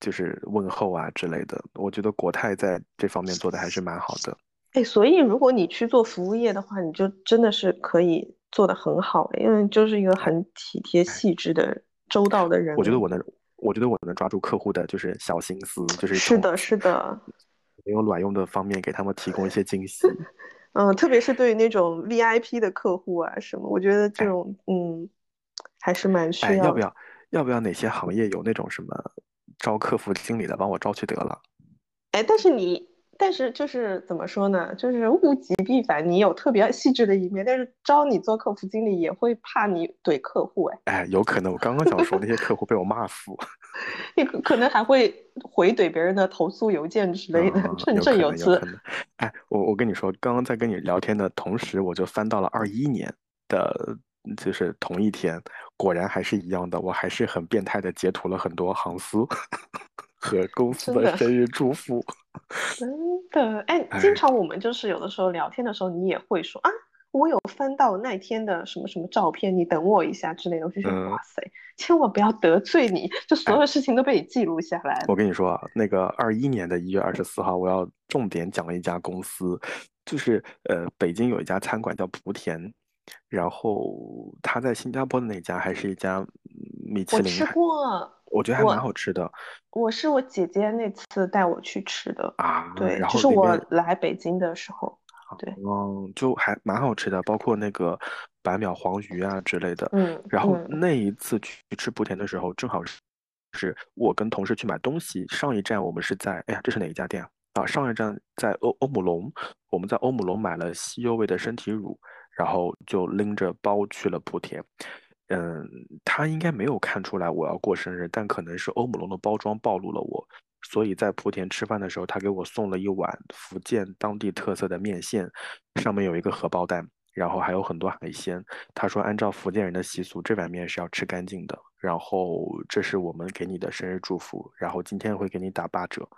就是问候啊之类的。我觉得国泰在这方面做的还是蛮好的。哎，所以如果你去做服务业的话，你就真的是可以做的很好，因为就是一个很体贴、细致的、周到的人。我觉得我能，我觉得我能抓住客户的就是小心思，就是是的，是的，没有卵用的方面给他们提供一些惊喜。嗯，特别是对于那种 VIP 的客户啊什么，我觉得这种嗯还是蛮需哎，要要。不要要不要哪些行业有那种什么招客服经理的，帮我招去得了？哎，但是你，但是就是怎么说呢？就是物极必反，你有特别 细致的一面，但是招你做客服经理也会怕你怼客户，哎，哎，有可能我刚刚想说那些客户被我骂死。你可可能还会回怼别人的投诉邮件之类的，嗯，振振有词。哎，我我跟你说，刚刚在跟你聊天的同时，我就翻到了二一年的，就是同一天，果然还是一样的，我还是很变态的截图了很多航司和公司的的生日祝福。真的，哎，哎经常我们就是有的时候聊天的时候，你也会说啊，我有翻到那天的什么什么照片，你等我一下之类的。我就觉得嗯哇塞，千万不要得罪你，就所有事情都被你记录下来了。我跟你说啊，那个二一年的一月二十四号，我要重点讲一家公司，就是呃，北京有一家餐馆叫莆田，然后他在新加坡的那家还是一家嗯米其我吃过，我觉得还蛮好吃的我是我姐姐那次带我去吃的，啊。对，然就是我面来北京的时候，对，嗯，就还蛮好吃的，包括那个白秒黄鱼啊之类的。嗯然后嗯那一次去吃莆田的时候，正好是是我跟同事去买东西。上一站我们是在，哎呀，这是哪一家店啊？啊，上一站在欧欧姆龙，我们在欧姆龙买了西柚味的身体乳，然后就拎着包去了莆田。嗯，他应该没有看出来我要过生日，但可能是欧姆龙的包装暴露了我，所以在莆田吃饭的时候，他给我送了一碗福建当地特色的面线，上面有一个荷包蛋，然后还有很多海鲜。他说，按照福建人的习俗，这碗面是要吃干净的。然后这是我们给你的生日祝福，然后今天会给你打八折，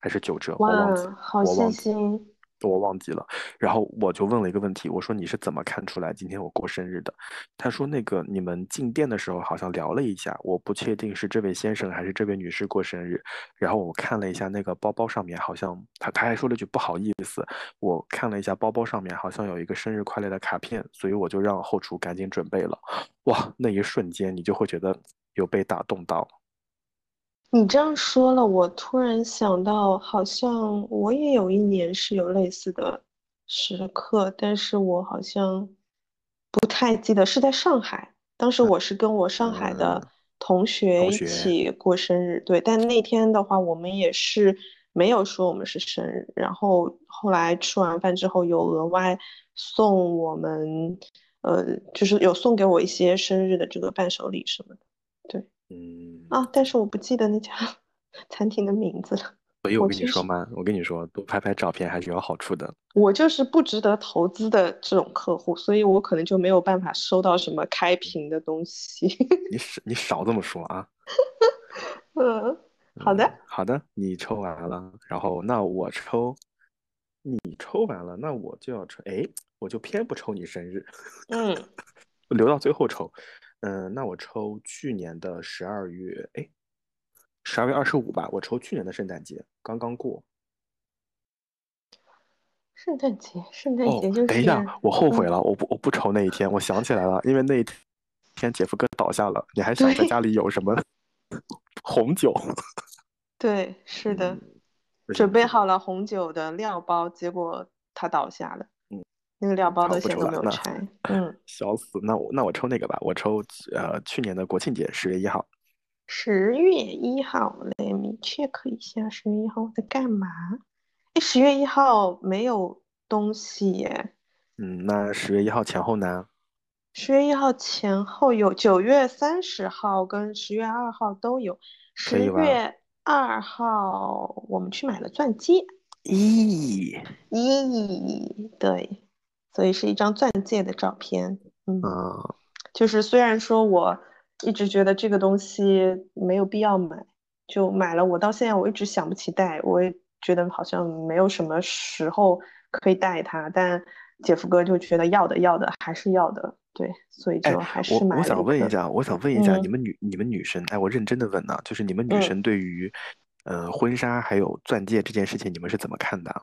还是九折，我忘记，哇，好细。心。我忘记了，然后我就问了一个问题，我说你是怎么看出来今天我过生日的？他说那个你们进店的时候好像聊了一下，我不确定是这位先生还是这位女士过生日。然后我看了一下那个包包上面好像他他还说了句不好意思，我看了一下包包上面好像有一个生日快乐的卡片，所以我就让后厨赶紧准备了。哇，那一瞬间你就会觉得有被打动到。你这样说了，我突然想到，好像我也有一年是有类似的时刻，但是我好像不太记得，是在上海。当时我是跟我上海的嗯，同学一，起过生日，对，但那天的话，我们也是没有说我们是生日，然后后来吃完饭之后，有额外送我们，呃，就是有送给我一些生日的这个伴手礼什么的，对。嗯。啊，但是我不记得那家 餐厅的名字了。所以我跟你说嘛，我跟你说，多拍拍照片还是有好处的。我就是不值得投资的这种客户，所以我可能就没有办法收到什么开屏的东西。你少 你少这么说啊。嗯，好的，嗯，好的，你抽完了，然后那我抽，你抽完了，那我就要抽，哎，我就偏不抽你生日，嗯，留到最后抽。嗯，那我抽去年的十二月，哎，十二月二十五吧，我抽去年的圣诞节，刚刚过。圣诞节，圣诞哦，节就等一下，我后悔嗯，了，我不我不抽那一天，我想起来了，因为那一天姐夫哥倒下了，你还想在家里有什么红酒？对，是的，嗯，准备好了红酒的料包，结果他倒下了。嗯，那个料包掏的线都没有拆。嗯，笑死！那我那我抽那个吧，我抽呃去年的国庆节十月一号。十月一号，let me check 一下十月一号我在干嘛？哎，十月一号没有东西耶。嗯，那十月一号前后呢？十月一号前后有，九月三十号跟十月二号都有。十月二号我们去买了钻戒，咦，咦，对，所以是一张钻戒的照片。嗯，啊，就是虽然说我一直觉得这个东西没有必要买，就买了，我到现在我一直想不起戴，我也觉得好像没有什么时候可以戴它，但姐夫哥就觉得要的要的还是要的，对，所以哎就还是买了我想问一。下，我想问一下，你嗯们女你们女生，哎，我认真的问呢，就是你们女嗯生对于呃婚纱还有钻戒这件事情，你们是怎么看的啊？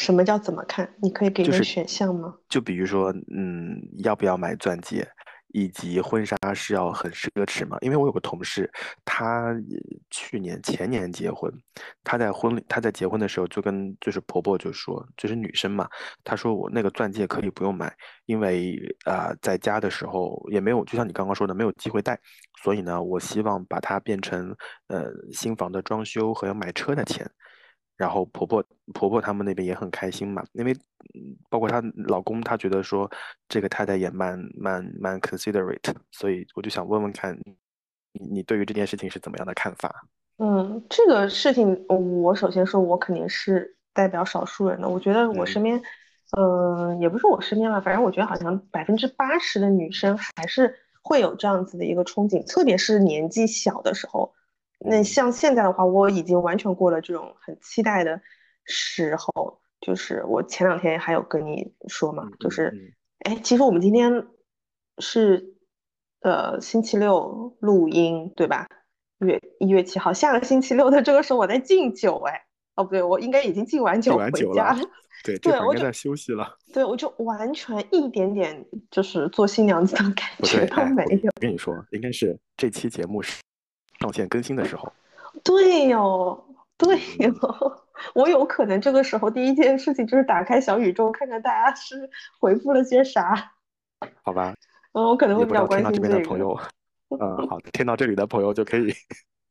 什么叫怎么看？你可以给就是选项吗？就比如说，嗯，要不要买钻戒，以及婚纱是要很奢侈吗？因为我有个同事，她去年前年结婚，她在婚礼她在结婚的时候就跟就是婆婆就说，就是女生嘛，她说我那个钻戒可以不用买，因为啊、呃在家的时候也没有，就像你刚刚说的，没有机会戴，所以呢，我希望把它变成呃新房的装修和要买车的钱。然后婆婆婆婆他们那边也很开心嘛，因为嗯包括她老公，他觉得说这个太太也蛮蛮蛮 considerate，所以我就想问问看你你对于这件事情是怎么样的看法？嗯，这个事情，我首先说，我肯定是代表少数人的。我觉得我嗯身边，嗯、也不是我身边吧，反正我觉得好像百分之八十的女生还是会有这样子的一个憧憬，特别是年纪小的时候。那嗯像现在的话，我已经完全过了这种很期待的时候。就是我前两天还有跟你说嘛，就是，嗯哎，其实我们今天是呃星期六录音，对吧？月一月七号，下个星期六的这个时候我在敬酒，哎，哦不对，我应该已经敬完酒回家了。对，对我就在休息了。对，我就完全一点点就是做新娘子的感觉都没有。跟你说，应该是这期节目是上线更新的时候。对哟，对哟，我有可能这个时候第一件事情就是打开小宇宙看看大家是回复了些啥。好吧，嗯，我可能会比较关心听到这边的。朋友，嗯，好，听到这里的朋友就可以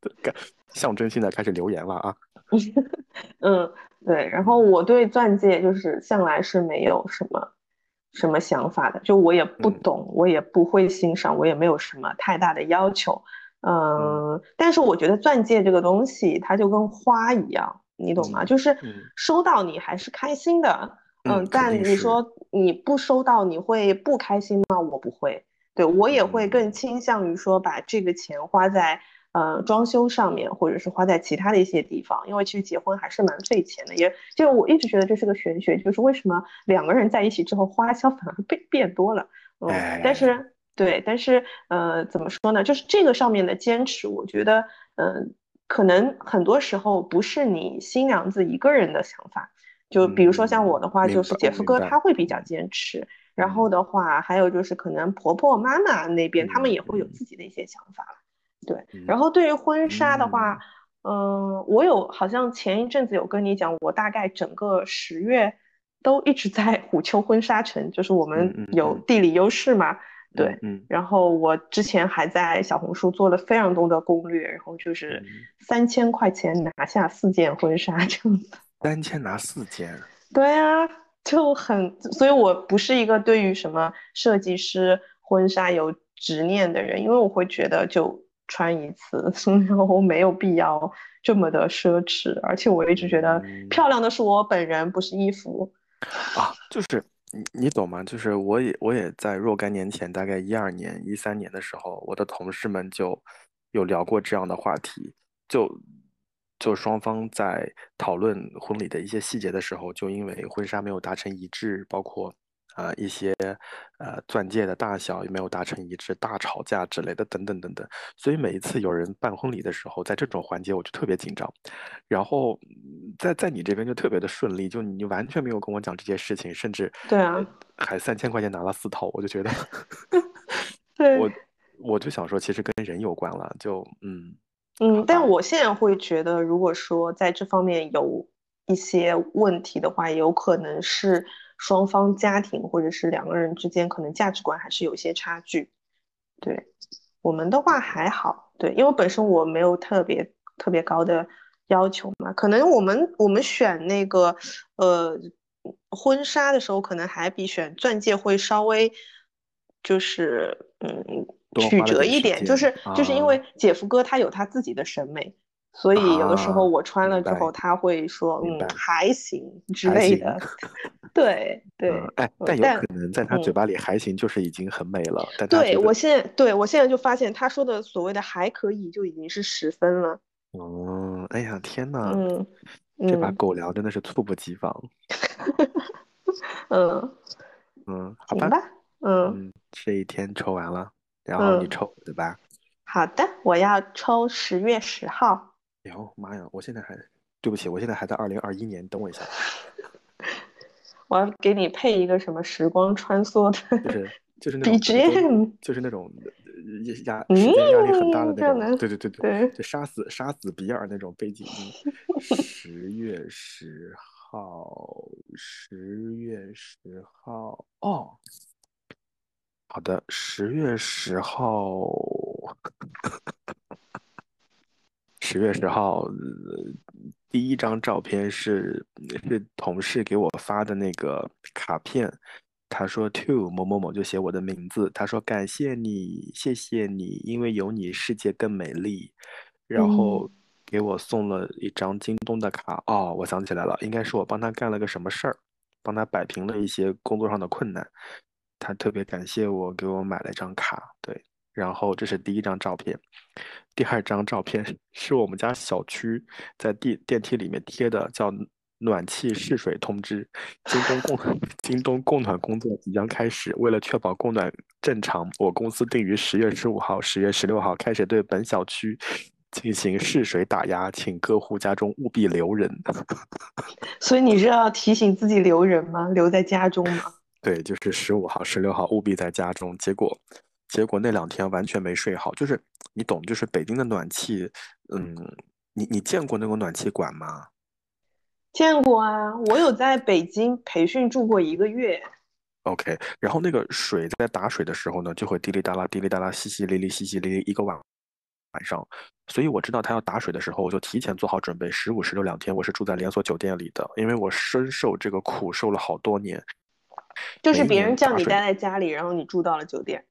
象征性的开始留言了啊。嗯，对，然后我对钻戒就是向来是没有什么什么想法的，就我也不嗯懂，我也不会欣赏，我也没有什么太大的要求。嗯，但是我觉得钻戒这个东西，它就跟花一样，你懂吗？嗯就是嗯。收到你还是开心的，嗯嗯，但你说你不收到你会不开心吗？我不会，对，我也会嗯。更倾向于说把这个钱花在呃装修上面，或者是花在其他的一些地方，因为其实结婚还是蛮费钱的，也就我一直觉得这是个玄学，就是为什么两个人在一起之后花销反而变变多了，嗯，哎。但是对，但是呃怎么说呢，就是这个上面的坚持，我觉得嗯、呃可能很多时候不是你新娘子一个人的想法。就比如说像我的话，嗯就是姐夫哥他会比较坚持，然后的话，还有就是可能婆婆妈妈那边他们也会有嗯自己的一些想法。对，嗯然后对于婚纱的话，嗯，我有好像前一阵子有跟你讲，我大概整个十月都一直在 虎丘婚纱城，就是我嗯们有地理优势嘛，对。嗯然后我之前还在小红书做了非常多的攻略，然后就是嗯三千块钱拿下四件婚纱这样子。三千拿四件，对啊，就很，所以我不是一个对于什么设计师婚纱有执念的人，因为我会觉得就穿一次，然后没有必要这么的奢侈，而且我一直觉得嗯漂亮的是我本人，不是衣服。啊，就是你你懂吗？就是我也我也在若干年前，大概一二年、一三年的时候，我的同事们就有聊过这样的话题，就就双方在讨论婚礼的一些细节的时候，就因为婚纱没有达成一致，包括呃一些呃钻戒的大小有没有达成一致，大吵架之类的等等等等。所以每一次有人办婚礼的时候，在这种环节我就特别紧张。然后嗯在在你这边就特别的顺利，就你完全没有跟我讲这些事情，甚至对啊，还三千块钱拿了四套，我就觉得 对我我就想说，其实跟人有关了，就嗯，嗯，但我现在会觉得，如果说在这方面有一些问题的话，有可能是双方家庭或者是两个人之间可能价值观还是有些差距。对，我们的话还好，对，因为本身我没有特别特别高的要求嘛，可能我们我们选那个呃婚纱的时候，可能还比选钻戒会稍微就是嗯曲折一点，就是就是因啊为姐夫哥他有他自己的审美，所以有的时候啊我穿了之后，他会说嗯还行之类的，对对，嗯，哎，呃但有可能在他嘴嗯。巴里还行，就是已经很美了，但对，我现在对我现在就发现他说的所谓的还可以就已经是十分了，哦，哎呀，天呐，嗯这把嗯。狗粮真的是猝不及防。嗯，嗯，好吧，吧，嗯。嗯，这一天抽完了，然后你嗯，抽对吧？好的，我要抽十月十号，哎呦妈呀，我现在还，对不起，我现在还在二零二一年，等我一下，我要给你配一个什么时光穿梭的就是就是那种 BGM，就是那种呃压嗯时间压力很大的那种，对对对，对，就杀死杀死比尔那种背景音。十月十号，十月十号，哦，好的，十月十号，十月十号，呃第一张照片是是同事给我发的那个卡片，他说 to 某某某就写我的名字，他说感谢你，谢谢你，因为有你世界更美丽，然后嗯给我送了一张京东的卡，哦，我想起来了，应该是我帮他干了个什么事儿，帮他摆平了一些工作上的困难，他特别感谢我，给我买了一张卡，对。然后这是第一张照片，第二张照片是我们家小区在电电梯里面贴的，叫暖气试水通知。京东供 京东供暖工作即将开始，为了确保供暖正常，我公司定于十月十五号、十月十六号开始对本小区进行试水打压，请各户家中务必留人。所以你是要提醒自己留人吗？留在家中吗？对，就是十五号、十六号务必在家中。结果，结果那两天完全没睡好，就是你懂，就是北京的暖气，嗯，你你见过那个暖气管吗？见过啊，我有在北京培训住过一个月。OK，然后那个水在打水的时候呢，就会滴哩哒啦、滴哩哒啦、淅淅沥沥、淅淅沥沥一个晚晚上，所以我知道他要打水的时候，我就提前做好准备。十五、十六两天，我是住在连锁酒店里的，因为我深受这个苦，受了好多年。就是别人叫你待在家里，然后你住到了酒店。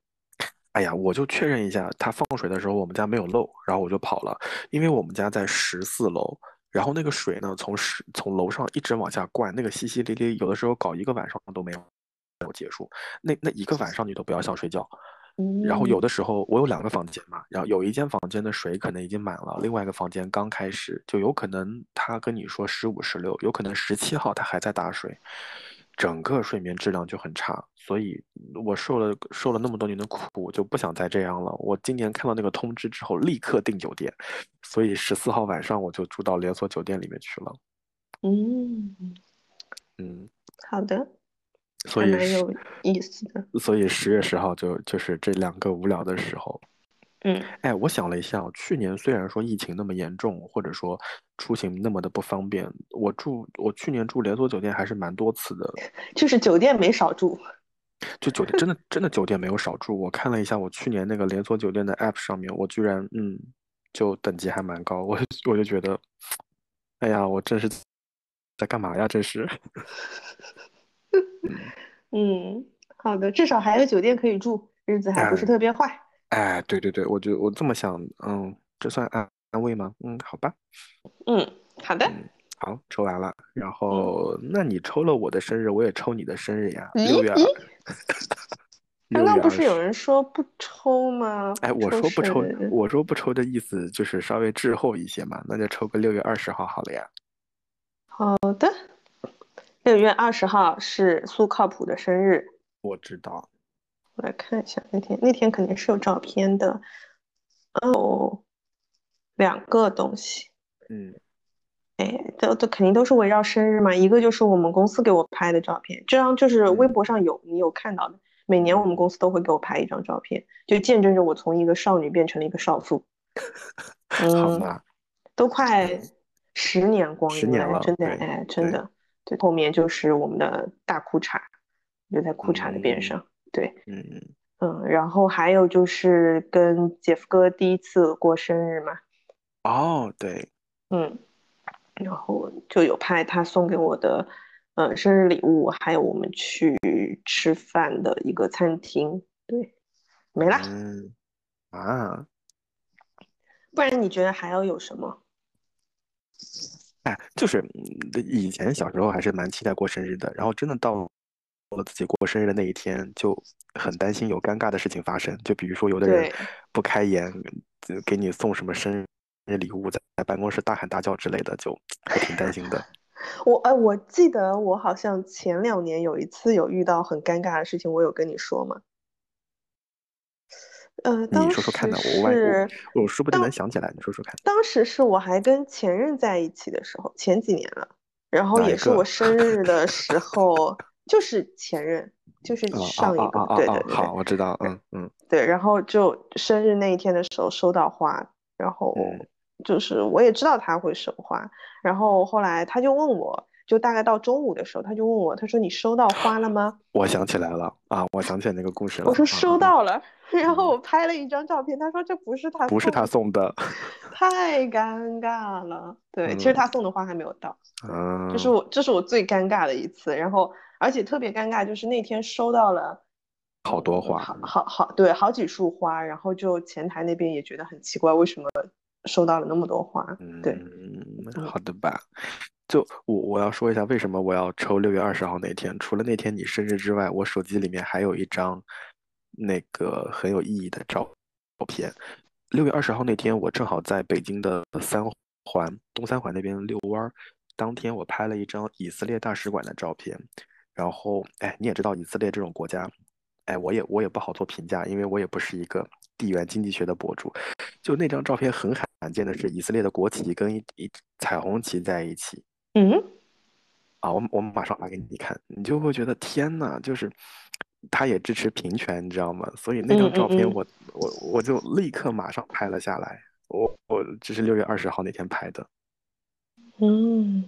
哎呀，我就确认一下，他放水的时候我们家没有漏，然后我就跑了，因为我们家在十四楼，然后那个水呢从十从楼上一直往下灌，那个淅淅沥沥，有的时候搞一个晚上都没有没有结束，那那一个晚上你都不要想睡觉。然后有嗯。的时候我有两个房间嘛，然后有一间房间的水可能已经满了，另外一个房间刚开始，就有可能他跟你说十五、十六，有可能十七号他还在打水，整个睡眠质量就很差。所以我受了受了那么多年的苦，就不想再这样了。我今年看到那个通知之后，立刻订酒店，所以十四号晚上我就住到连锁酒店里面去了。嗯，嗯，好的，所以蛮有意思的。所以十月十号就就是这两个无聊的时候。嗯哎，我想了一下，去年虽然说疫情那么严重，或者说出行那么的不方便，我住我去年住连锁酒店还是蛮多次的，就是酒店没少住。就酒店真的真的酒店没有少住。我看了一下我去年那个连锁酒店的 app 上面，我居然嗯，就等级还蛮高，我我就觉得，哎呀，我这是在干嘛呀？这是，嗯，好的，至少还有酒店可以住，日子还不是哎特别坏。哎，对对对，我就我这么想，嗯，这算安安慰吗？嗯，好吧。嗯，好的。嗯，好，抽完了，然嗯，后那你抽了我的生日，我也抽你的生日呀，六月二，咦咦，难六道不是有。人说不抽吗？哎，我说不抽，我说不抽的意思就是稍微滞后一些嘛，那就抽个六月二十号好了呀。好的。六月二十号是苏靠谱的生日，我知道，我来看一下那天，那天肯定是有照片的。哦，两个东西，嗯哎，都都肯定都是围绕生日嘛。一个就是我们公司给我拍的照片，这张就是微嗯博上有，你有看到的。每年我们公司都会给我拍一张照片，就见证着我从一个少女变成了一个少妇。好嗯，吗？都快十年光阴了，了，真的，对哎，真，的，对，后面就是我们的大裤衩，就在裤衩的边嗯上，对，嗯嗯，嗯，然后还有就是跟姐夫哥第一次过生日嘛，哦，对，嗯，然后就有拍他送给我的，呃，生日礼物，还有我们去吃饭的一个餐厅，对，没啦，嗯啊，不然你觉得还要有什么？哎，就是嗯以前小时候还是蛮期待过生日的，然后真的到了自己过生日的那一天，就很担心有尴尬的事情发生。就比如说，有的人，不开颜，呃给你送什么生日礼物，在在办公室大喊大叫之类的，就还挺担心的。我哎，我记得我好像前两年有一次有遇到很尴尬的事情，我有跟你说吗？呃，你当时说说看呢？我万一是我我说不定能想起来，你说说看，当时是我还跟前任在一起的时候，前几年了，然后也是我？生日的时候，就是前任，就是啊啊上一个，啊啊啊啊！对对对对好，我知道，嗯嗯对，然后就生日那一天的时候收到花，然后嗯，就是我也知道他会收花，然后后来他就问我，就大概到中午的时候，他就问我，他说你收到花了吗？我想起来了啊，我想起来那个故事了，我说啊啊，收到了，然后嗯，我拍了一张照片，他说这不是他不是他送的，太尴尬了。对，其实嗯他送的花还没有到，对，这是嗯，我这是我最尴尬的一次，然后而且特别尴尬，就是那天收到了。嗯，好多花，好好好，对，好几束花，然后就前台那边也觉得很奇怪，为什么收到了那么多花？对，嗯，嗯好的吧。就我我要说一下，为什么我要抽六月二十号那天？除了那天你生日之外，我手机里面还有一张那个很有意义的照片。六月二十号那天，我正好在北京的三环东三环那边遛弯儿。当天我拍了一张以色列大使馆的照片，然后哎，你也知道以色列这种国家，哎，我也我也不好做评价，因为我也不是一个地缘经济学的博主。就那张照片很罕见的是以色列的国旗跟一一彩虹旗在一起。嗯，啊，我我马上发给你看，你就会觉得天呐，就是他也支持平权，你知道吗？所以那嗯张照片嗯。我我我就立刻马上拍了下来，我我这是六月二十号那天拍的，嗯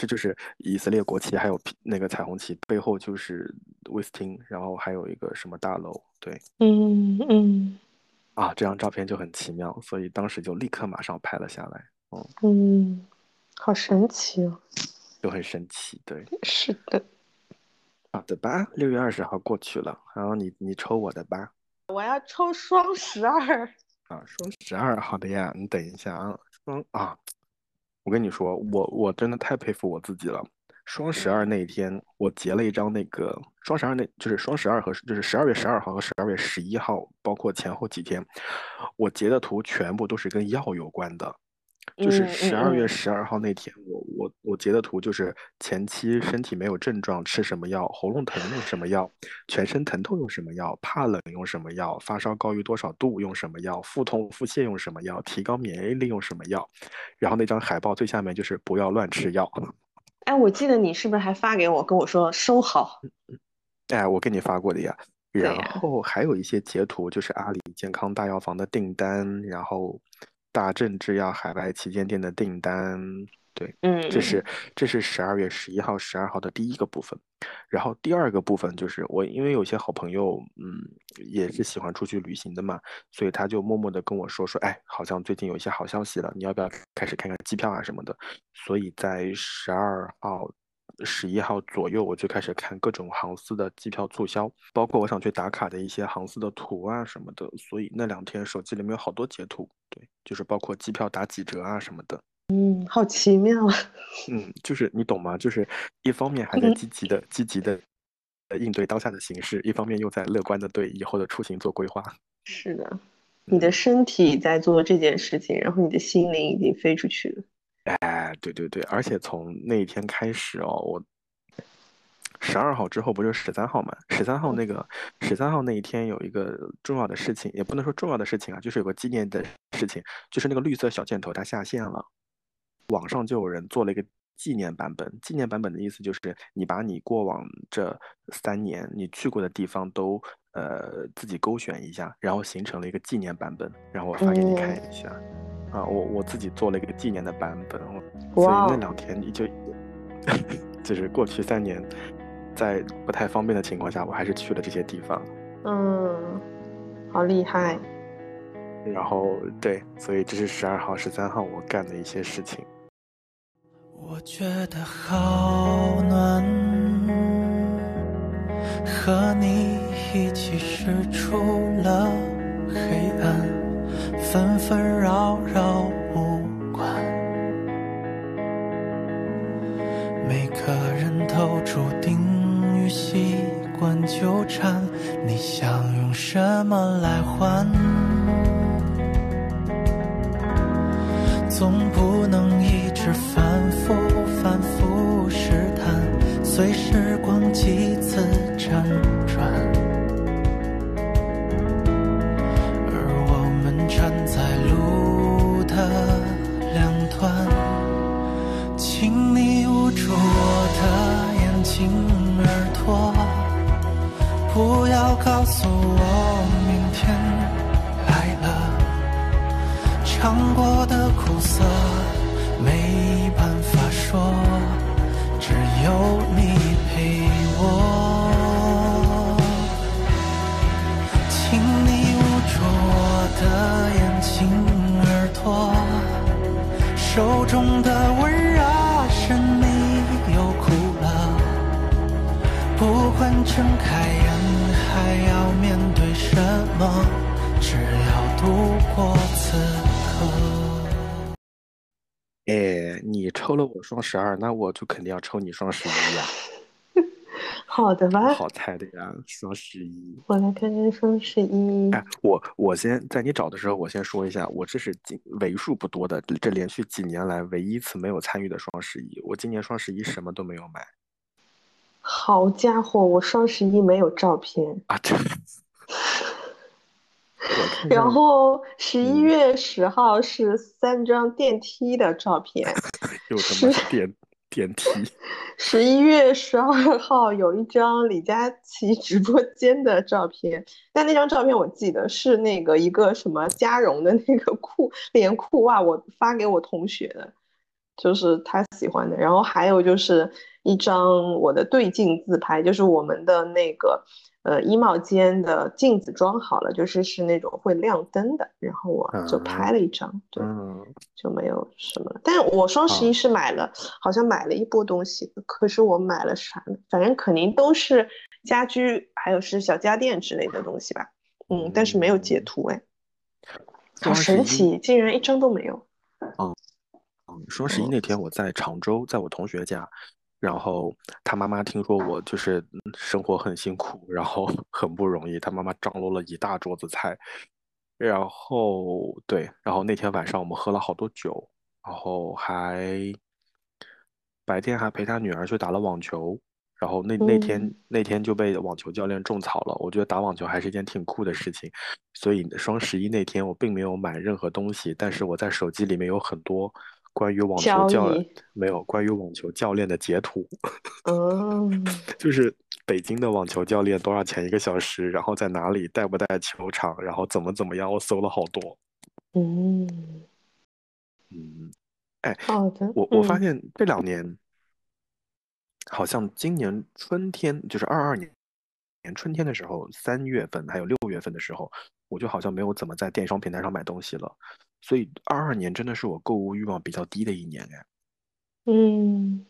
这就是以色列国旗还有那个彩虹旗背后就是威斯汀，然后还有一个什么大楼，对嗯嗯啊，这张照片就很奇妙，所以当时就立刻马上拍了下来，嗯，嗯，好神奇哦！就很神奇，对。是的，好的吧，六月二十号过去了，然后你你抽我的吧。我要抽双十二。啊，双十二，好的呀，你等一下啊，双啊，我跟你说，我我真的太佩服我自己了。双十二那一天，我截了一张那个双十二那，就是双十二和就是十二月十二号和十二月十一号，包括前后几天，我截的图全部都是跟药有关的。就是嗯十二月嗯十二号那天，我我我截的图就是前期身体没有症状吃什么药，喉咙疼用什么药，全身疼痛用什么药，怕冷用什么药，发烧高于多少度用什么药，腹痛腹泻用什么药，提高免疫力用什么药。然后那张海报最下面就是不要乱吃药。哎，我记得你是不是还发给我，跟我说收好？哎，我给你发过的呀。然后还有一些截图，就是阿里健康大药房的订单，然后大正制药海外旗舰店的订单。对，嗯，这是这是十二月十一号、十二号的第一个部分，然后第二个部分就是我因为有些好朋友，嗯，也是喜欢出去旅行的嘛，所以他就默默的跟我说说，哎，好像最近有一些好消息了，你要不要开始看看机票啊什么的？所以在十二号、十一号左右，我就开始看各种航司的机票促销，包括我想去打卡的一些航司的图啊什么的，所以那两天手机里面有好多截图，对，就是包括机票打几折啊什么的。嗯，好奇妙啊！嗯，就是你懂吗？就是一方面还在积极的、积极的呃应对当下的形势，一方面又在乐观的对以后的出行做规划。是的，你的嗯身体在做这件事情，然后你的心灵已经飞出去了。哎，对对对，而且从那一天开始哦，我十二号之后不就是十三号嘛？十三号那个十三号那一天有一个重要的事情，也不能说重要的事情啊，就是有个纪念的事情，就是那个绿色小箭头它下线了，网上就有人做了一个纪念版本。纪念版本的意思就是你把你过往这三年你去过的地方都呃自己勾选一下，然后形成了一个纪念版本，然后我发给你看一下。啊，我我自己做了一个纪念的版本，我所以那两天你就 就是过去三年，在不太方便的情况下，我还是去了这些地方。嗯，好厉害。然后对，所以这是十二号、十三号我干的一些事情。我觉得好暖，和你一起驶出了纷纷扰扰无关。每个人都注定与习惯纠缠，你想用什么来换？总不能一直反复反复试探，随时光几次辗转。要了我双十二，那我就肯定要抽你双十一呀，好的吧，好猜的呀，双十一。我来看看双十一。哎，我我先在你找的时候，我先说一下，我这是几为数不多的，这连续几年来唯一一次没有参与的双十一。我今年双十一什么都没有买好家伙，我双十一没有照片。啊，这。我看然后十一嗯月十号是三张电梯的照片，又他妈是电电梯，十一月十二号有一张李佳琦直播间的照片，但那张照片我记得是那个一个什么加绒的那个裤连裤袜，我发给我同学的，就是他喜欢的。然后还有就是一张我的对镜自拍，就是我们的那个呃衣帽间的镜子装好了，就是是那种会亮灯的，然后我就拍了一张，对。嗯，就没有什么了。但我双十一是买了，好像买了一波东西，可是我买了啥呢？反正肯定都是家居，还有是小家电之类的东西吧。嗯，但是没有截图哎，好神奇，竟然一张都没有。嗯，双十一那天我在常州，在我同学家，然后他妈妈听说我就是嗯生活很辛苦，然后 很不容易，他妈妈张罗了一大桌子菜，然后对，然后那天晚上我们喝了好多酒，然后还白天还陪他女儿去打了网球，然后那那天嗯那天就被网球教练种草了。我觉得打网球还是一件挺酷的事情，所以双十一那天我并没有买任何东西，但是我在手机里面有很多关于网球教易没有关于网球教练的截图，嗯，就是北京的网球教练多少钱一个小时，然后在哪里带不带球场，然后怎么怎么样，我搜了好多。嗯，嗯，好的。我我发嗯现这两年，好像今年春天，就是二二年年春天的时候，三月份还有六月份的时候，我就好像没有怎么在电商平台上买东西了，所以二二年真的是我购物欲望比较低的一年哎。嗯，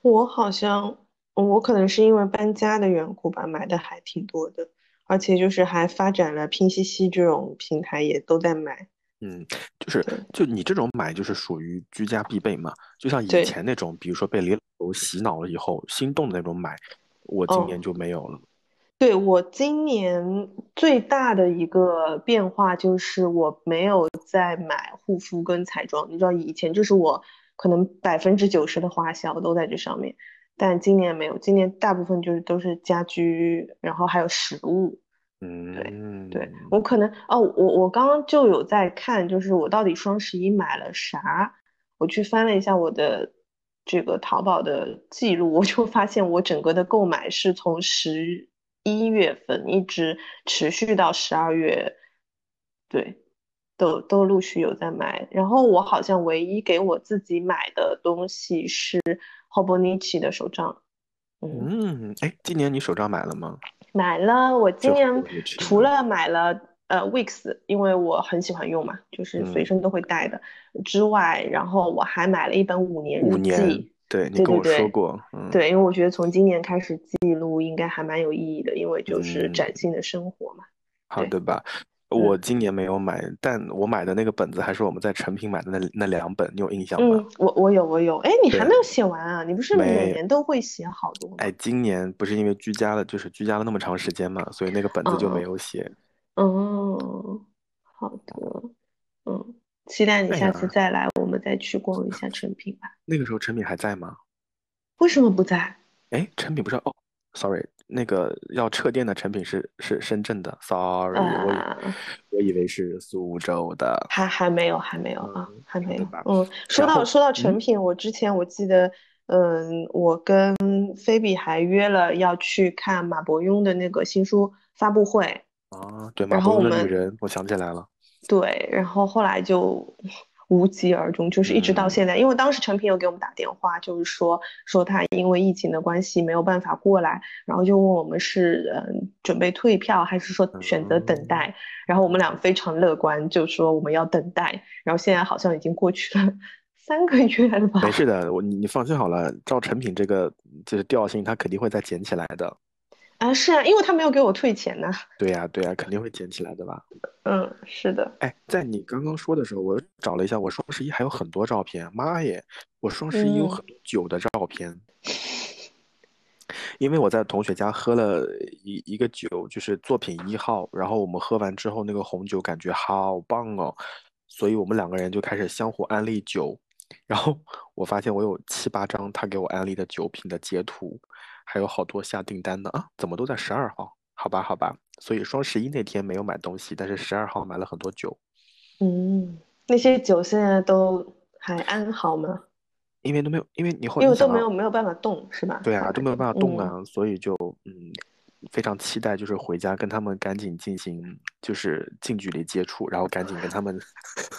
我好像我可能是因为搬家的缘故吧，买的还挺多的，而且就是还发展了拼夕夕这种平台，也都在买。嗯，就是就你这种买就是属于居家必备嘛，就像以前那种，比如说被李老头洗脑了以后心动的那种买，我今哦年就没有了。对，我今年最大的一个变化就是我没有再买护肤跟彩妆。你知道以前就是我可能百分之九十的花销都在这上面，但今年没有，今年大部分就是都是家居，然后还有食物。嗯，对，我可能哦，我我刚刚就有在看，就是我到底双十一买了啥？我去翻了一下我的这个淘宝的记录，我就发现我整个的购买是从十一月份一直持续到十二月，对，都都陆续有在买。然后我好像唯一给我自己买的东西是 Hobonichi 的手账。嗯，哎，今年你手账买了吗？买了，我今就年除了买了呃 Wix，因为我很喜欢用嘛，就是随嗯身都会带的之外，然后我还买了一本五年日年记。对你跟我对对对说过，嗯，对，因为我觉得从今年开始记录应该还蛮有意义的，因为就是嗯崭新的生活嘛。对好对吧？嗯我今年没有买，但我买的那个本子还是我们在成品买的那那两本，你有印象吗？嗯，我我有我有，哎，你还没有写完啊？你不是每年都会写好多吗？哎，今年不是因为居家了，就是居家了那么长时间嘛，所以那个本子就没哦有写。哦，好的，嗯，期待你哎下次再来，我们再去逛一下成品吧。那个时候成品还在吗？为什么不在？哎，成品不是哦，sorry，那个要撤店的成品是是深圳的，sorry，我以呃，我以为是苏州的。还还没有，还没有啊，嗯还没。嗯，说到说到成嗯品，我之前我记得，嗯，我跟菲比还约了要去看马伯庸的那个新书发布会。啊，对，马伯庸的女人，我想起来了。对，然后后来就无疾而终，就是一直到嗯现在。因为当时陈平有给我们打电话，就是说说他因为疫情的关系没有办法过来，然后就问我们是嗯准备退票还是说选择等嗯待。然后我们俩非常乐观，就说我们要等待。然后现在好像已经过去了 三个月了吧？没事的，我你你放心好了，照陈品这个就是调性，他肯定会再捡起来的。啊，是啊，因为他没有给我退钱呢。对呀，对呀，肯定会捡起来的吧？嗯，是的。哎，在你刚刚说的时候，我找了一下，我双十一还有很多照片，妈耶，我双十一有嗯很多酒的照片。因为我在同学家喝了一一个酒，就是作品一号，然后我们喝完之后，那个红酒感觉好棒哦，所以我们两个人就开始相互安利酒，然后我发现我有七八张他给我安利的酒品的截图，还有好多下订单的啊，怎么都在十二号？好吧，好吧，所以双十一那天没有买东西，但是十二号买了很多酒，嗯，那些酒现在都还安好吗？因为都没有，因为你后因为都没有没有办法动，是吧？对啊，都没有办法动嗯啊，所以就嗯，非常期待，就是回家跟他们赶紧进行就是近距离接触，然后赶紧跟他们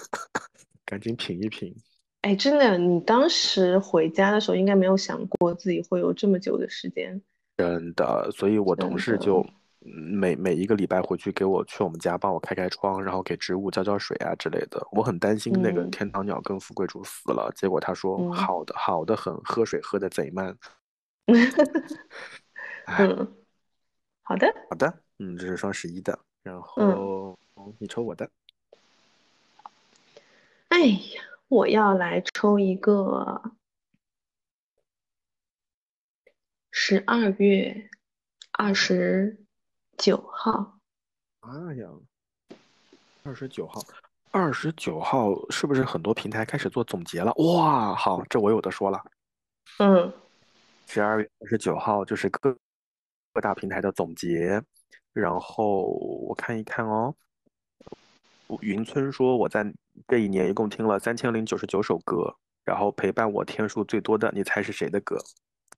赶紧品一品。哎，真的，你当时回家的时候应该没有想过自己会有这么久的时间。真的，所以我同事就嗯每每一个礼拜回去给我去我们家帮我开开窗，然后给植物浇浇水啊之类的。我很担心那个嗯天堂鸟跟富贵竹死了，结果他说嗯好的好的很，喝水喝的贼慢。哎，嗯，好的，好的，嗯，这是双十一的，然嗯后你抽我的。哎呀，我要来抽一个十二月二十九号。哎呀，二十九号，二十九号是不是很多平台开始做总结了？哇，好，这我有的说了。嗯十二月二十九号就是各各大平台的总结，然后我看一看哦。云村说我在这一年一共听了三千零九十九首歌，然后陪伴我天数最多的，你猜是谁的歌？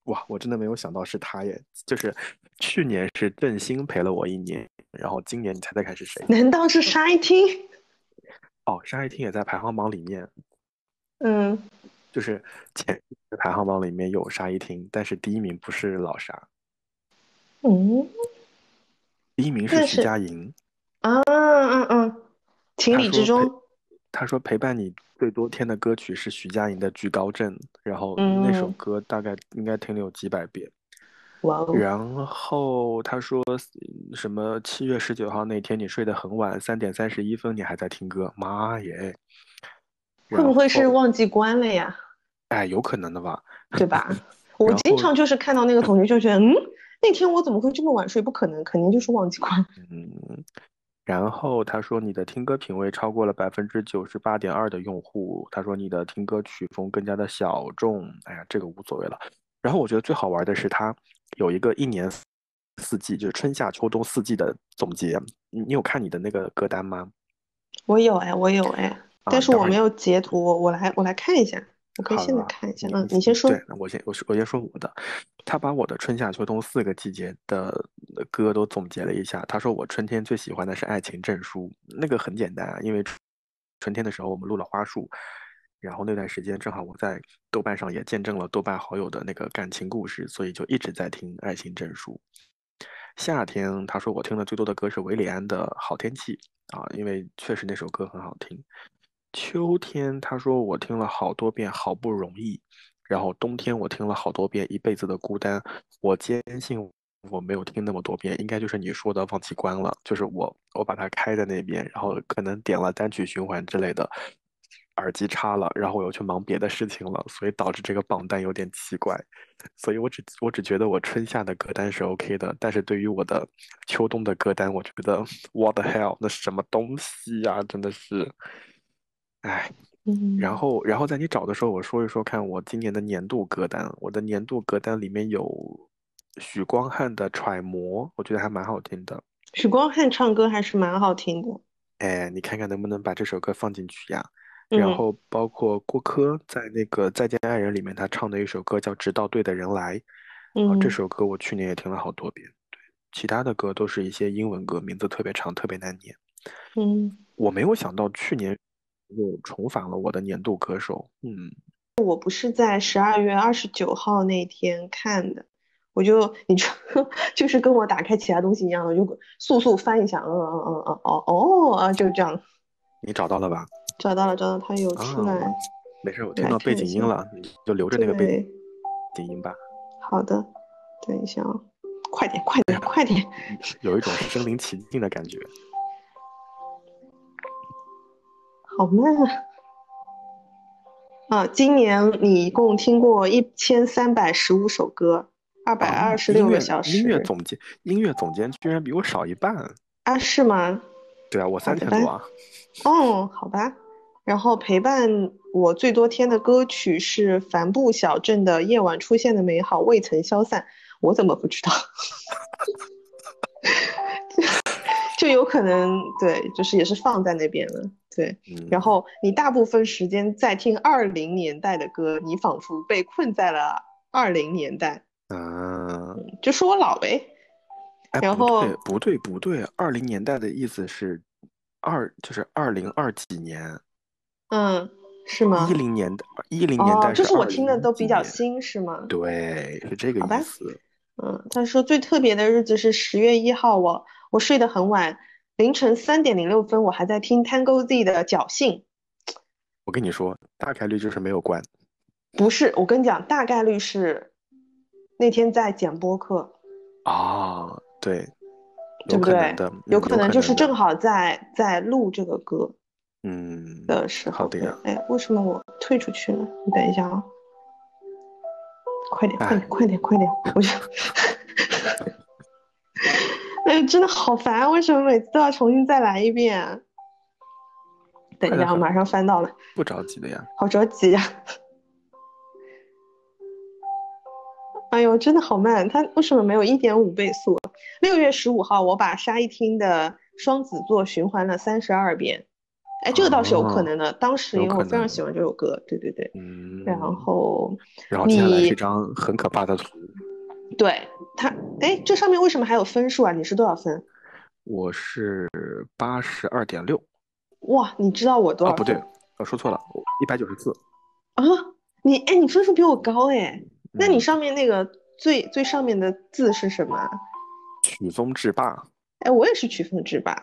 哇，我真的没有想到是他耶！就是去年是郑兴陪了我一年，然后今年你猜猜看是谁？难道是沙一汀？哦，沙一汀也在排行榜里面，嗯，就是前排行榜里面有沙一汀，但是第一名不是老沙，嗯第一名是徐佳莹。啊嗯嗯，情理之中。他说陪伴你最多天的歌曲是徐佳莹的《居高镇》，然后那首嗯歌大概应该听了有几百遍。哇哦，然后他说嗯什么七月十九号那天你睡得很晚，三点三十一分你还在听歌，妈耶！会不会是忘记关了呀？哎，有可能的吧？对吧？我经常就是看到那个同学就觉得，嗯，那天我怎么会这么晚睡？不可能，肯定就是忘记关。嗯，然后他说你的听歌品味超过了百分之九十八点二的用户，他说你的听歌曲风更加的小众，哎呀，这个无所谓了。然后我觉得最好玩的是他有一个一年四季，就是春夏秋冬四季的总结，你你有看你的那个歌单吗？我有哎，我有哎，但是我没有截图，我我来我来看一下。我可以现在看一下。你嗯，你先说。对，我先我说我先说我的，他把我的春夏秋冬四个季节的歌都总结了一下。他说我春天最喜欢的是《爱情证书》，那个很简单啊，因为春春天的时候我们录了花束，然后那段时间正好我在豆瓣上也见证了豆瓣好友的那个感情故事，所以就一直在听《爱情证书》。夏天，他说我听的最多的歌是韦礼安的《好天气》啊，因为确实那首歌很好听。秋天，他说我听了好多遍《好不容易》，然后冬天我听了好多遍《一辈子的孤单》。我坚信我没有听那么多遍，应该就是你说的忘记关了，就是我我把它开在那边，然后可能点了单曲循环之类的，耳机插了，然后我又去忙别的事情了，所以导致这个榜单有点奇怪。所以我只我只觉得我春夏的歌单是 OK 的，但是对于我的秋冬的歌单，我觉得 what the hell，那是什么东西呀？真的是，唉。然嗯，后，然后在你找的时候，我说一说看我今年的年度歌单。我的年度歌单里面有许光汉的《揣摩》，我觉得还蛮好听的。许光汉唱歌还是蛮好听的。哎，你看看能不能把这首歌放进去呀？然嗯后包括郭柯在那个《再见爱人》里面，他唱的一首歌叫《直到对的人来》，嗯，这嗯首歌我去年也听了好多遍。对，其他的歌都是一些英文歌，名字特别长，特别难念。嗯，我没有想到去年又重返了我的年度歌手。嗯，我不是在十二月二十九号那天看的，我就你就 就是跟我打开其他东西一样的，就速速翻一下，嗯嗯嗯嗯哦哦啊，就这样你找到了吧？找到了找到了，它有出啊，来，没事，我听到背。景音了，你就留着那个背，景音吧。好的，等一下啊，快点快点快点，有一种身临其境的感觉。好慢啊！啊，今年你一共听过一千三百十五首歌，二百啊，二十六个小音乐时总监音乐总监居然比我少一半。啊？是吗？对啊，我。三千多啊。哦，好吧。然后陪伴我最多天的歌曲是帆布小镇的《夜晚出现的美好未曾消散》，我怎么不知道？就有可能对，就是也是放在那边了。对，然嗯，后你大部分时间在听二零年代的歌，你仿佛被困在了二零年代，啊，就说我老呗。哎，然后，不对，不对，二零年代的意思是二，就是二零二几年，嗯，是吗一吗？零年代，一零年哦，代就是我听的都比。较新，是吗？对，是这个。意思。嗯，他说最特别的日子是十月一号，我我睡得很晚，凌晨三点零六分，我还在听 Tango Z 的侥幸。我跟你说，大概率就是没有关。不是，我跟你讲，大概率是那天在剪播客，啊，对，对不对？有可能就是。正好在在录这个歌嗯，的时候。对，好的呀。哎，为什么我退出去了？你等一下啊，快点，快哎，点，快点，快点！我就，哎，真的好烦啊，为什么每次都要重新再来一遍啊？等一下，我马上翻到了。不着急的呀。好着急呀、哎呦，真的好慢，它为什么没有一点五倍速啊？六月十五号，我把沙一汀的双子座循环了三十二遍。哎，这个倒是有可哦，能的，当时因为。我非常喜欢这首歌，对对对。然嗯，后然后接下来是一你张很可怕的图。对它，哎，这上面为什么还有分数啊？你是多少分？我是八十二点六。哇，你知道我多啊，少不对，我说错了，一百九十四。啊？你哎，你分数比我高哎，那你嗯，上面那个最最上面的字是什么啊？曲风制霸，哎，我也是曲风制霸。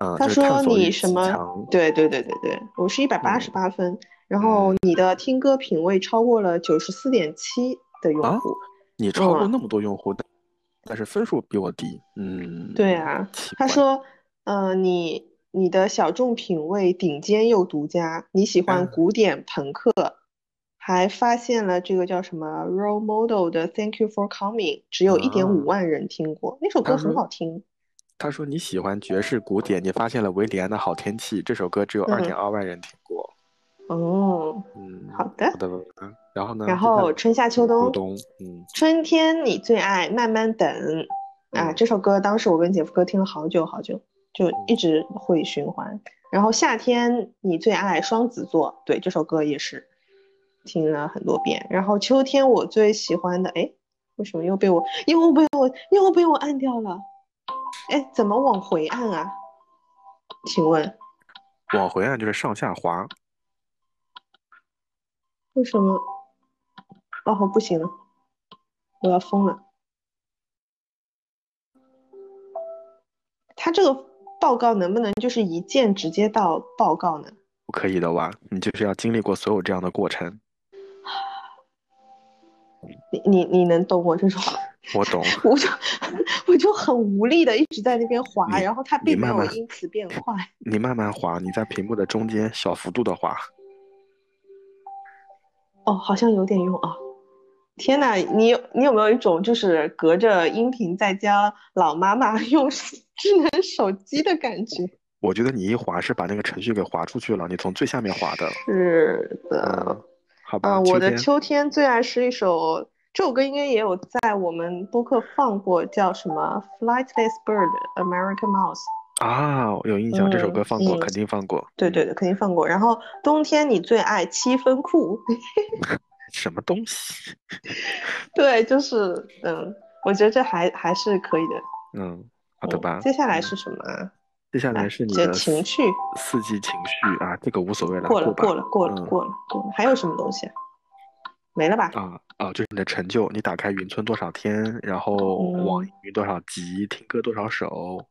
嗯，他说你什么？对对对对对，我是一百八十嗯八分，然后嗯你的听歌品味超过了九十四点七的用啊，户。你超过嗯，那么多用户，但但是分数比我低。嗯，对啊，他说，呃，你你的小众品味顶尖又独家，你喜欢嗯，古典朋克，还发现了这个叫什么 Role Model 的 Thank You for Coming，只有一点五啊，万人听过，那首歌很好听。他说你喜欢爵士古典，你发现了维里安的好天气，这首歌只有二点嗯，二万人听过。哦，嗯，好的。好的。嗯然后呢，然后春夏秋冬，秋冬，嗯春天你最爱慢慢等啊，嗯这首歌当时我跟姐夫哥听了好久好久，就一嗯直会循环。然后夏天你最爱双子座，对，这首歌也是。听了很多遍。然后秋天我最喜欢的，哎，为什么又被我又被我又被我按掉了？哎，怎么往回按啊？请问往回按就是上下滑。为什么？哦，不行了，我要疯了。他这个报告能不能就是一键直接到报告呢？不可以的哇，你就是要经历过所有这样的过程。你你你能懂我这种？我懂。我就我就很无力的一直在那边滑，然后它并没有因此变快。你慢慢滑，你在屏幕的中间小幅度的滑。哦，好像有点用啊！天呐，你有你有没有一种就是隔着音频在教老妈妈 用智能手机的感觉？我觉得你一滑是把那个程序给滑出去了，你从最下面滑的。是的，嗯，好吧。嗯，我的秋天最爱是一首这首歌，应该也有在我们播客放过，叫什么《Flightless Bird》American Mouse。啊，有印象，这首嗯歌放过，嗯肯定放过。对对对，肯定放过。然后冬天你最爱七分裤，什么东西？对，就是嗯，我觉得这还还是可以的。嗯，好的嗯吧。接下来嗯是什么啊？接下来来是你的四情绪四季情绪啊，这个无所谓了，过了，吧过了，过了，嗯过了，过了。还有什么东西啊？没了吧？啊啊，就是你的成就，你打开云村多少天，然后网嗯易云多少集，听歌多少首，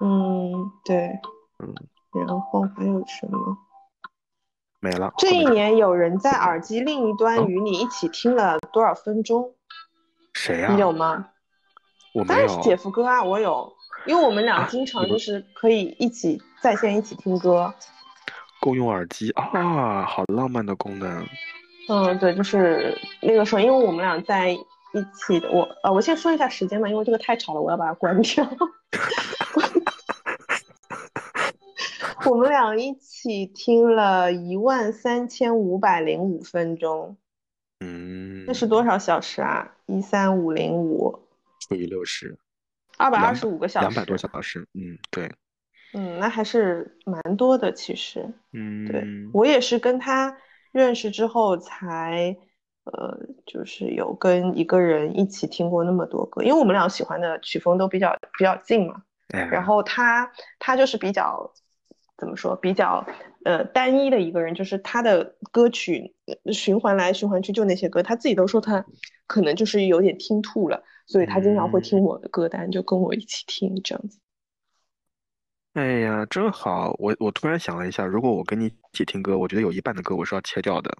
嗯，对。嗯，然后还有什么？没了。这一年有人在耳机另一端哦与你一起听了多少分钟？谁呀、你有吗？我没当然是姐。夫哥啊，我有，因为我们俩啊经常就是可以一起在线一起听歌。共用耳机啊，好浪漫的功能。嗯，对，就是那个时候，因为我们俩在一起的，我呃，我先说一下时间吧，因为这个太吵了，我要把它关掉。我们俩一起听了一万三千五百零五分钟，嗯，那是多少小时啊？一三五零五，除以六十，二百二两十五个小两百多。小时。嗯，对，嗯，那还是蛮多的，其实。嗯对，嗯，我也是跟他认识之后才，呃，就是有跟一个人一起听过那么多歌，因为我们俩喜欢的曲风都比较比较近嘛。哎，然后他他就是比较怎么说，比较呃单一的一个人，就是他的歌曲呃循环来循环去就那些歌，他自己都说他可能就是有点听吐了，所以他经常会听我的歌单，就跟我一起听这样子。哎呀，真好！我我突然想了一下，如果我跟你一起听歌，我觉得有一半的歌我是要切掉的，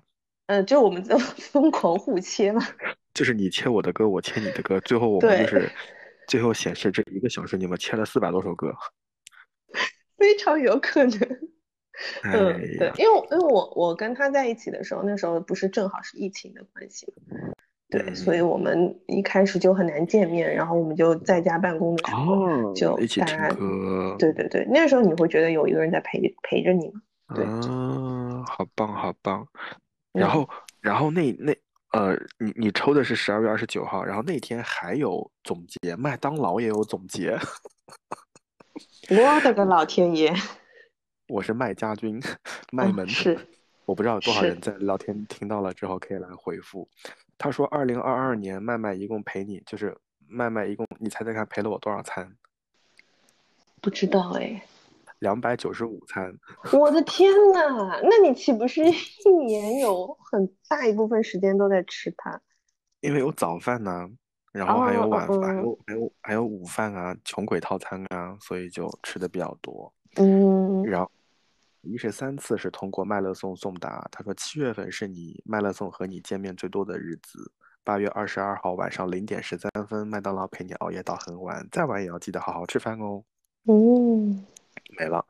嗯，就我们就 疯狂互切嘛。就是你切我的歌，我切你的歌，最后我们就是最后显示这一个小时你们切了四百多首歌。非常有可能。哎嗯，对呀，，因为因为我我跟他在一起的时候，那时候不是正好是疫情的关系嘛，对，所以嗯我们一开始就很难见面，然后我们就在家办公的时候，哦，就一起听大家，歌，对对对，那时候你会觉得有一个人在陪陪着你嘛，对啊，好棒好棒。然嗯，后然后那那呃，你你抽的是十二月二十九号，然后那天还有总结，麦当劳也有总结。我的个老天爷，我是麦家军，麦嗯，门。是我不知道有多少，人在聊天听到了之后可以来回复。他说，二零二二年麦麦一共陪你，就是麦麦一共，你猜猜看陪了我多少餐？不知道哎，两百九十五餐。我的天呐，那你岂不是一年有很大一部分时间都在吃它？因为有早饭呐、然后还有哦，晚饭，还嗯有还有还有午饭啊，穷鬼套餐啊，所以就吃的比较多。嗯然后一十三次是通过麦乐送送达，他说七月份是你麦乐送和你见面最多的日子。八月二十二号晚上零点十三分，麦当劳陪你熬夜到很晚，再晚也要记得好好吃饭哦。嗯，没了，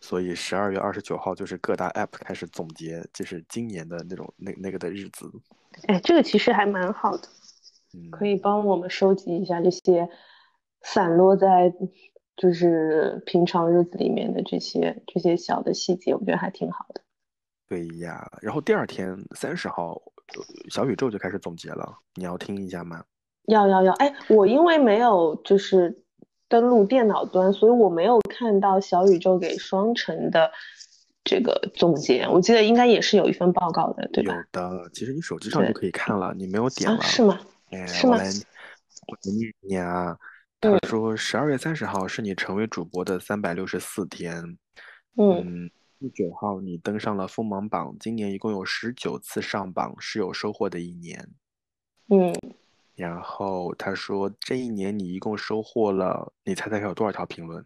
所以十二月二十九号就是各大 app 开始总结，就是今年的那种那那个的日子。哎，这个其实还蛮好的。可嗯，以帮我们收集一下这些散落在就是平常日子里面的这些这些小的细节，我觉得还挺好的。对呀。然后第二天三十号，呃小宇宙就开始总结了，你要听一下吗？要要要，哎，我因为没有就是登录电脑端，所以我没有看到小宇宙给双城的这个总结？我记得应该也是有一份报告的，对吧？有的，其实你手机上就可以看了，你没有点啊，了。是吗？哎，我来，我来念一念啊。他嗯说，十二月三十号是你成为主播的三百六十四天。嗯嗯，十九号你登上了锋芒榜，今年一共有十九次上榜，是有收获的一年。嗯，然后他说，这一年你一共收获了，你猜猜看有多少条评论？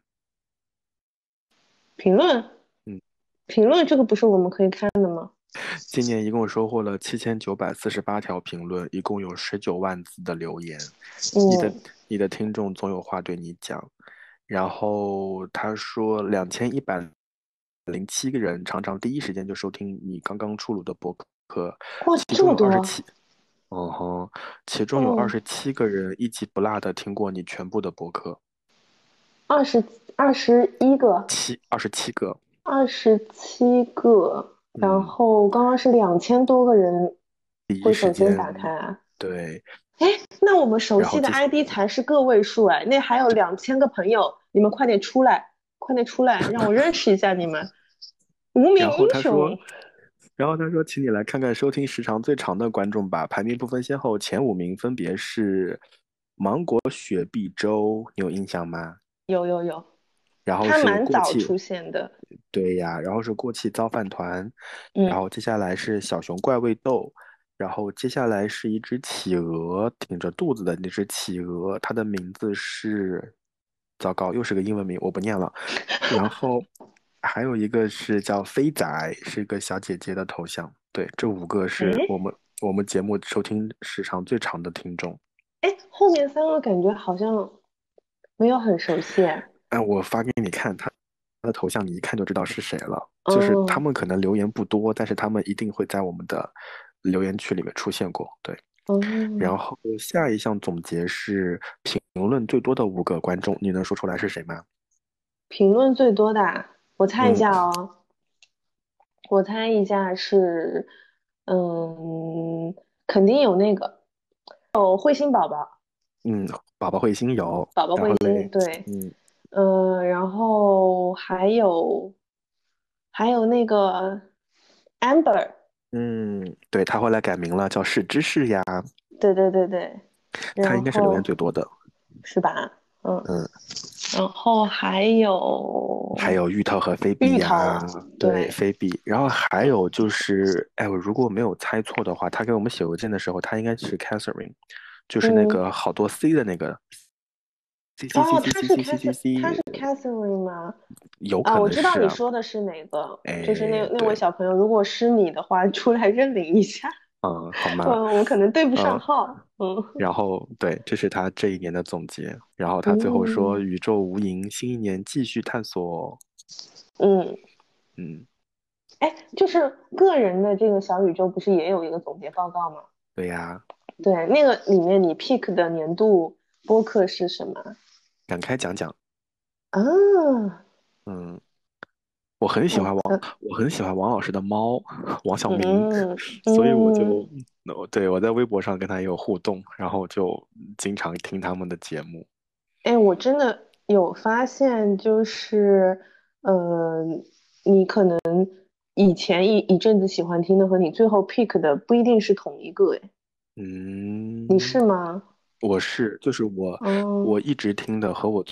评论，嗯，评论这个不是我们可以看的吗？今年一共收获了七千九百四十八条评论，一共有十九万字的留言。你的嗯你的听众总有话对你讲。然后他说，两千一百零七个人常常第一时间就收听你刚刚出炉的博客，哇，这么多嗯哼，其中有二哦。十七个人一集不落的听过你全部的博客，二十二十一个，七二十七个，二十七个，然嗯后刚刚是两千多个人会首先打开啊。对，哎，那我们熟悉的 ID 才是个位数哎，那还有两千个朋友，你们快点出来，快点出来，让我认识一下你们，无名英雄。，然后他说，请你来看看收听时长最长的观众吧，排名不分先后，前五名分别是芒果雪碧粥，你有印象吗？有有有，然后是蛮过气，早出现的。对呀，然后是过气糟饭团，嗯然后接下来是小熊怪味豆，然后接下来是一只企鹅，挺着肚子的那只企鹅，它的名字是，糟糕，又是个英文名，我不念了。然后 还有一个是叫飞仔，是一个小姐姐的头像。对，这五个是我们我们节目收听时长最长的听众。哎，后面三个感觉好像没有很熟悉哎。哎，我发给你看他他的头像，你一看就知道是谁了。就是他哦们可能留言不多，但是他们一定会在我们的留言区里面出现过。对，哦，然后下一项总结是评论最多的五个观众，你能说出来是谁吗？评论最多的啊，我猜一嗯。下哦，我猜一下是，嗯，肯定有那个，哦彗星宝宝，嗯，宝宝彗星有，宝宝彗星，对，嗯，嗯，然后还有还有那个 Amber，嗯，对，他后来改名了，叫是芝士呀，对对对对，然他应该是留言后最多的。是吧？嗯，嗯，然后还有还有芋头和菲比呀，头对，对菲比。然后还有就是，哎，我如果没有猜错的话，他给我们写邮件的时候，他应该是 Catherine，就是那嗯个好多 C 的那个。C C 哦，C 他 C 是 C C C Catherine，他是 Catherine 吗？啊，有可我知道。你说的是哪个，就是那哎那位小朋友，如果是你的话，出来认领一下。嗯，好吗？嗯，我可能对不上嗯号。嗯然后对，这是他这一年的总结。然后他最后说：“嗯宇宙无垠，新一年继续探索。嗯，”嗯，哎，就是个人的这个小宇宙不是也有一个总结报告吗？对呀，对，那个里面你 pick 的年度播客是什么？展开讲讲。啊，嗯，我很喜欢王嗯，我很喜欢王老师的猫，王小明，嗯所以我嗯就，那对我在微博上跟他也有互动，然后就经常听他们的节目。哎，我真的有发现，就是，呃，你可能以前一一阵子喜欢听的和你最后 pick 的不一定是同一个，哎，嗯，你是吗？我是，就是我，哦我一直听的和我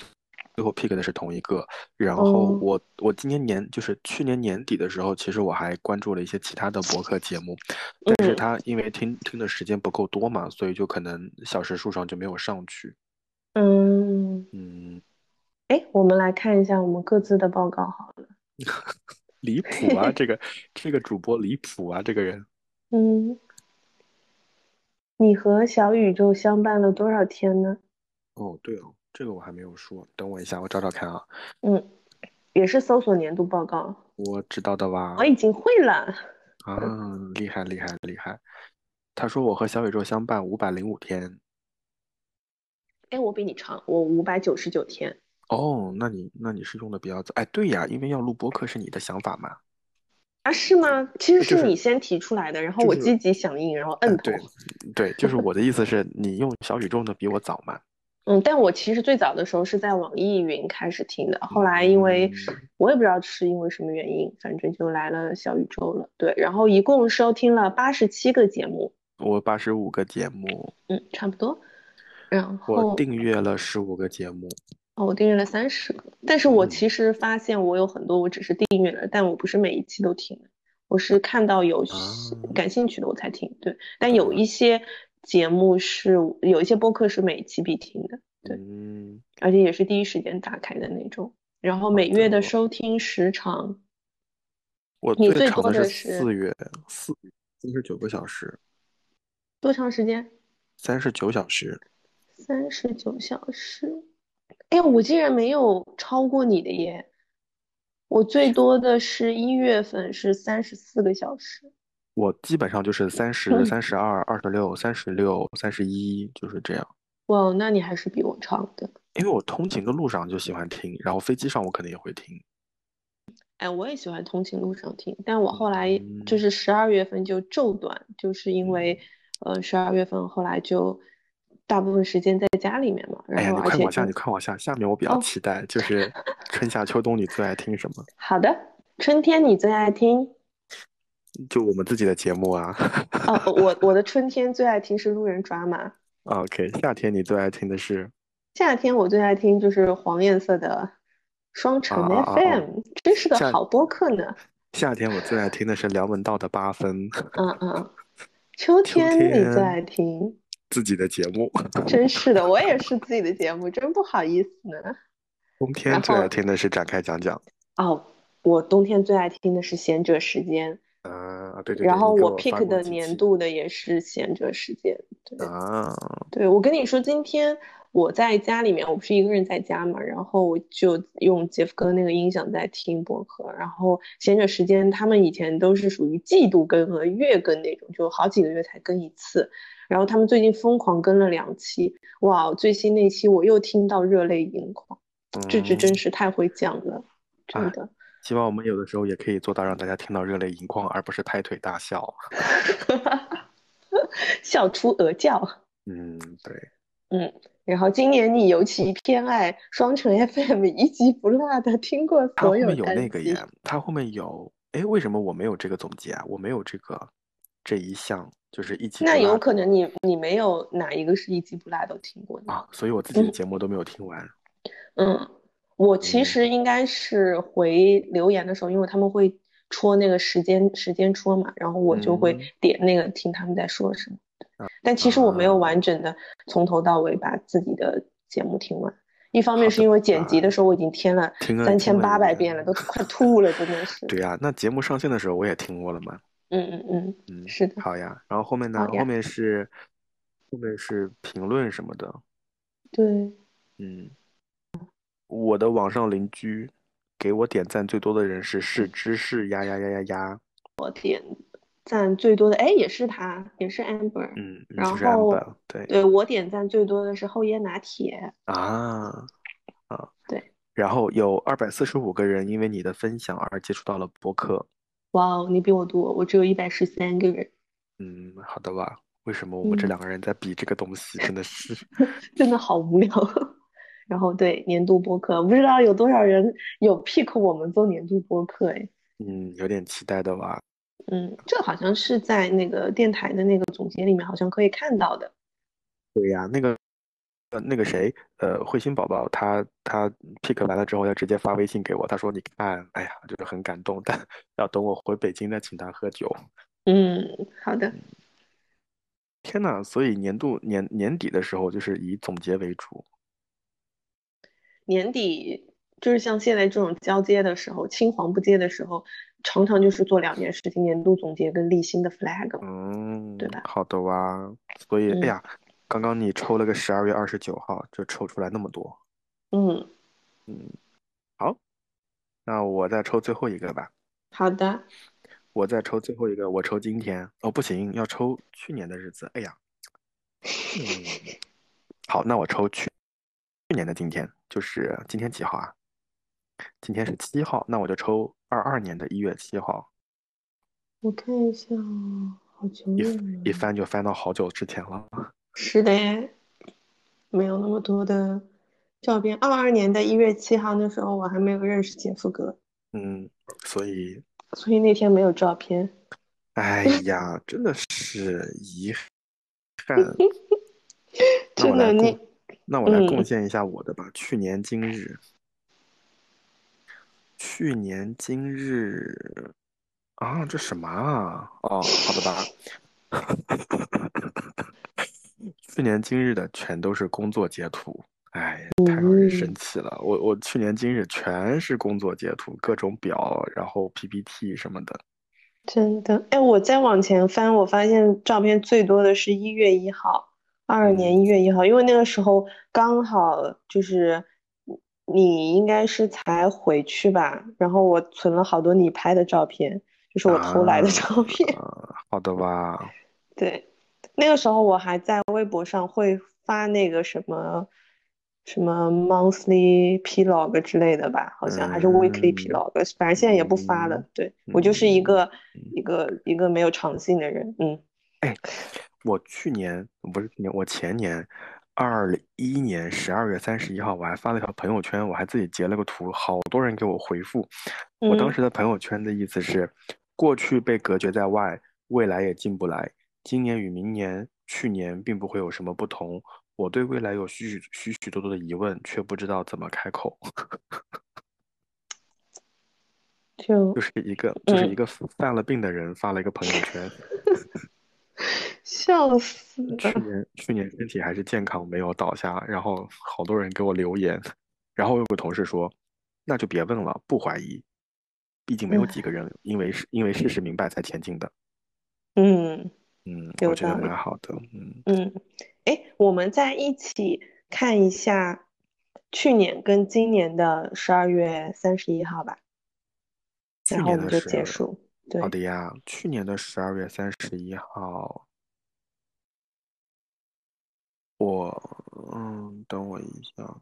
最后 pick 的是同一个。然后哦我我今年年就是去年年底的时候，其实我还关注了一些其他的博客节目，但是嗯他因为听听的时间不够多嘛，所以就可能小时数上就没有上去。嗯，嗯，哎，我们来看一下我们各自的报告好了。离谱啊，这个这个主播离谱啊，这个人。嗯，你和小宇宙相伴了多少天呢？哦，对哦，这个我还没有说，等我一下，我找找看啊，嗯，也是搜索年度报告，我知道的哇我。已经会了。啊，厉害厉害厉害！他说我和小宇宙相伴五百零五天。哎，我比你长，我五百九十九天。哦，那你那你是用的比较早，哎，对呀，因为要录播客是你的想法嘛，啊，是吗？其实是是你先提出来的，然后我积极响应，然后哎，摁头。对，对，就是我的意思是你用小宇宙的比我早嘛，嗯，但我其实最早的时候是在网易云开始听的，后来因为嗯我也不知道是因为什么原因，反正就来了小宇宙了。对，然后一共收听了八十七个节目，我八十五个节目，嗯，差不多。然后我订阅了十五个节目。哦，我订阅了三十个，但是我嗯其实发现我有很多我只是订阅了，但我不是每一期都听的，我是看到有感兴趣的我才听。对，但有一些节目是有一些播客是每一期必听的，对嗯，而且也是第一时间打开的那种。然后每月的收听时长，我你最多的是是四月，四三十九个小时，多长时间？三十九小时。三十九小时。哎呀，我竟然没有超过你的耶！我最多的是一月份是三十四个小时。我基本上就是三十、嗯三十二、二十六、三十六、三十一，就是这样。哇，那你还是比我长的。因为我通勤的路上就喜欢听，然后飞机上我肯定也会听。哎，我也喜欢通勤路上听，但我后来嗯就是十二月份就骤短，就是因为呃十二月份后来就大部分时间在家里面嘛，然后你快往下，你快往下，下面我比较哦期待，就是春夏秋冬你最爱听什么？好的，春天你最爱听？就我们自己的节目啊。哦，我我的春天最爱听是路人抓马，OK，夏天你最爱听的是夏天我最爱听就是黄颜色的双城 FM，真是个好播客呢。夏天我最爱听的是梁文道的八分嗯嗯，秋秋天你最爱听？自己的节目，真是的，我也是自己的节目，真不好意思呢。冬天最爱听的是展开讲讲。哦，我冬天最爱听的是闲者时间，啊，对对对，然后我 pick 的年度的也是闲者时间。对，啊，对，我跟你说，今天我在家里面，我不是一个人在家嘛，然后我就用杰夫哥那个音响在听播客，然后闲者时间他们以前都是属于季度更和月更那种，就好几个月才更一次，然后他们最近疯狂更了两期，哇，最新那期我又听到热泪盈眶，智智嗯真是太会讲了，真哎的。希望我们有的时候也可以做到让大家听到热泪盈眶，而不是拍腿大笑。笑出鹅叫。嗯，对，嗯，然后今年你尤其偏爱双城 FM，一集不落的听过所有他后面有那个耶，他后面有，哎，为什么我没有这个总结啊？我没有这个这一项，就是一集那有可能你你没有哪一个是一集不落都听过的。啊，所以我自己的嗯节目都没有听完。嗯，我其嗯实应该是回留言的时候，因为他们会戳那个时间时间戳嘛，然后我就会嗯点那个听他们在说什么。但其实我没有完整的从头到尾把自己的节目听完。一方面是因为剪辑的时候我已经听了三千八百遍了，都 快吐了，真的是。对呀，那节目上线的时候我也听过了嘛。嗯嗯嗯，嗯，是的。好呀。然后后面呢？后面是后面是评论什么的。对，嗯，我的网上邻居给我点赞最多的人是是芝士呀呀呀呀呀。我点赞最多的哎也是他，也是 Amber。嗯，嗯然就是后 Amber，对对我点赞最多的是后椰拿铁。啊啊，对。然后有二百四十五个人因为你的分享而接触到了博客。哇哦，你比我多，我只有一百十三个人，嗯，好的吧？为什么我们这嗯两个人在比这个东西？真的是，真的好无聊。然后对年度播客，不知道有多少人有 pick 我们做年度播客哎。嗯，有点期待的吧？嗯，这好像是在那个电台的那个总结里面好像可以看到的。对呀，那个呃那个谁，呃，彗星宝宝，他他 pick 完了之后，要直接发微信给我，他说你看，哎呀，就是很感动，但要等我回北京再请他喝酒。嗯，好的。天呐，所以年度年年底的时候，就是以总结为主。年底就是像现在这种交接的时候，青黄不接的时候，常常就是做两件事情：年度总结跟立新的 flag。嗯，对吧好的哇。所以，哎嗯呀，刚刚你抽了个十二月二十九号，就抽出来那么多。嗯，嗯，好，那我再抽最后一个吧。好的。我再抽最后一个，我抽今天。哦，不行，要抽去年的日子。哎呀，嗯，好，那我抽去去年的今天，就是今天几号啊？今天是七号，那我就抽二二年的一月七号。我看一下哦，好久。一翻就翻到好久之前了。是的。没有那么多的照片。二二年的一月七号那时候我还没有认识杰夫哥，嗯，所以，所以那天没有照片。哎呀，真的是遗憾。那我真的你来贡，那我来贡嗯献一下我的吧。去年今日，去年今日啊，这什么啊？哦，好的吧。去年今日的全都是工作截图，哎，太让人生嗯气了。我我去年今日全是工作截图，各种表，然后 PPT 什么的。真的，哎，我再往前翻，我发现照片最多的是一月一号，二二年嗯一月一号，因为那个时候刚好就是你应该是才回去吧，然后我存了好多你拍的照片，就是我偷来的照片。啊，好的吧。对，那个时候我还在微博上会发那个什么什么 monthly plog 之类的吧，好像还是 weekly 嗯 plog，反正现在也不发了。嗯对，我就是一嗯个一个一个没有长性的人，嗯我去年不是去年，我前年二一年十二月三十一号，我还发了一条朋友圈，我还自己截了个图，好多人给我回复。我当嗯时的朋友圈的意思是，过去被隔绝在外，未来也进不来。今年与明年、去年并不会有什么不同。我对未来有许许许许多多的疑问，却不知道怎么开口。就就是一个就是一嗯个犯了病的人发了一个朋友圈。笑死去，年去年身体还是健康，没有倒下，然后好多人给我留言，然后有个同事说，那就别问了，不怀疑，毕竟没有几个人因为是因为事实明白才前进的。嗯嗯，我觉得蛮好的。嗯，嗯，哎，我们再一起看一下去年跟今年的十二月三十一号吧，去然后我们就结束。对好，的呀，去年的十二月三十一号，我嗯，等我一下，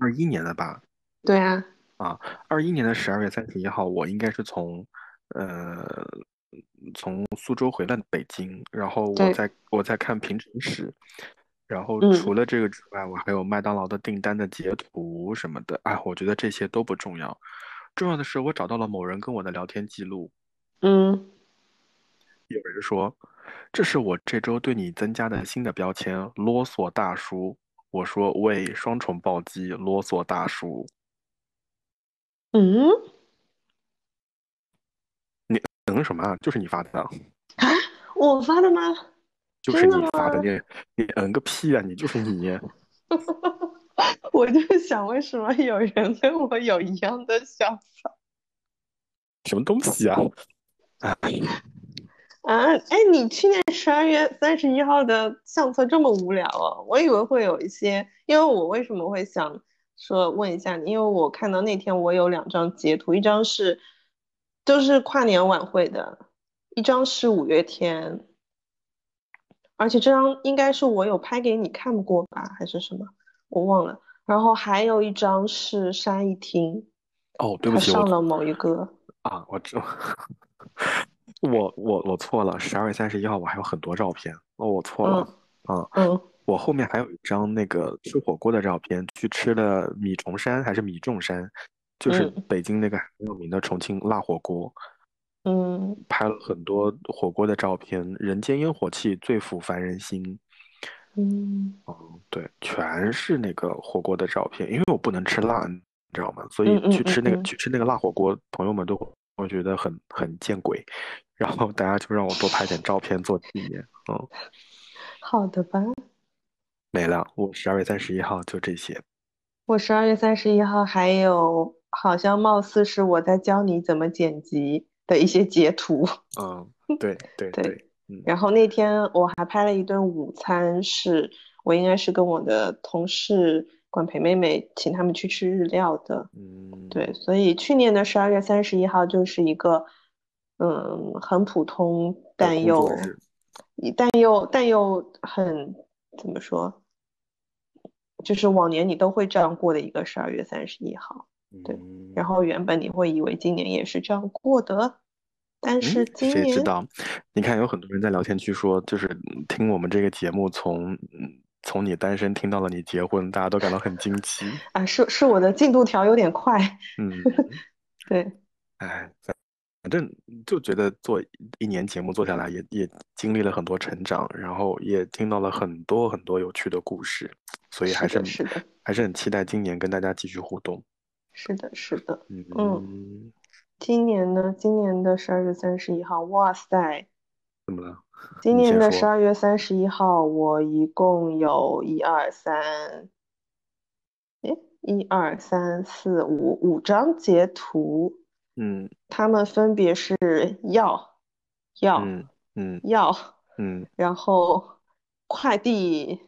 二一年的吧。对啊，啊，二一年的十二月三十一号，我应该是从，呃，从苏州回了北京，然后我在我在看平城史，然后嗯除了这个之外，我还有麦当劳的订单的截图什么的，哎，我觉得这些都不重要，重要的是我找到了某人跟我的聊天记录，嗯。有人说，这是我这周对你增加的新的标签——啰嗦大叔。我说喂，双重暴击，啰嗦大叔。嗯，等什么啊？就是你发的啊。我发的吗？就是你发的，吗你你嗯个屁啊！你就是你，我就想，为什么有人跟我有一样的想法什么东西啊？哎，啊？哎，你去年十二月三十一号的相册这么无聊哦？我以为会有一些，因为我为什么会想说问一下你？因为我看到那天我有两张截图，一张是都是跨年晚会的，一张是五月天，而且这张应该是我有拍给你看过吧，还是什么？我忘了。然后还有一张是沙一汀，哦，对不起，我上了某一个。啊，我知，我我我错了。十二月三十一号我还有很多照片，哦，我错了。啊，嗯我后面还有一张那个吃火锅的照片，去吃了米虫山还是米重山，就是嗯北京那个很有名的重庆辣火锅，嗯拍了很多火锅的照片，人间烟火气最抚凡人心。嗯哦对，全是那个火锅的照片，因为我不能吃辣，你知道吗？所以去吃那个嗯嗯去吃那个辣火锅，朋友们都会觉得很很见鬼，然后大家就让我多拍点照片做纪念。嗯，好的吧。没了，我十二月三十一号就这些。我十二月三十一号还有，好像貌似是我在教你怎么剪辑的一些截图。嗯，对对对然后那天我还拍了一顿午餐，是我应该是跟我的同事管培妹妹请他们去吃日料的。嗯，对，所以去年的十二月三十一号就是一个，嗯，很普通但又，但又但又很怎么说，就是往年你都会这样过的一个十二月三十一号。对嗯然后原本你会以为今年也是这样过的，但是嗯，今年，谁知道？你看，有很多人在聊天区说，就是嗯听我们这个节目从嗯从你单身听到了你结婚，大家都感到很惊奇。啊，是是我的进度条有点快，嗯，对，哎，反反正就觉得做一年节目做下来也，也经历了很多成长，然后也听到了很多很多有趣的故事，所以还是的，是是的，还是很期待今年跟大家继续互动。是的，是的。嗯，嗯，今年呢？今年的十二月三十一号，哇塞！怎么了？今年。的十二月三十一号，我一共有一二三，诶，一二三四五五张截图，嗯他们分别是药、药、嗯嗯药，嗯然后快递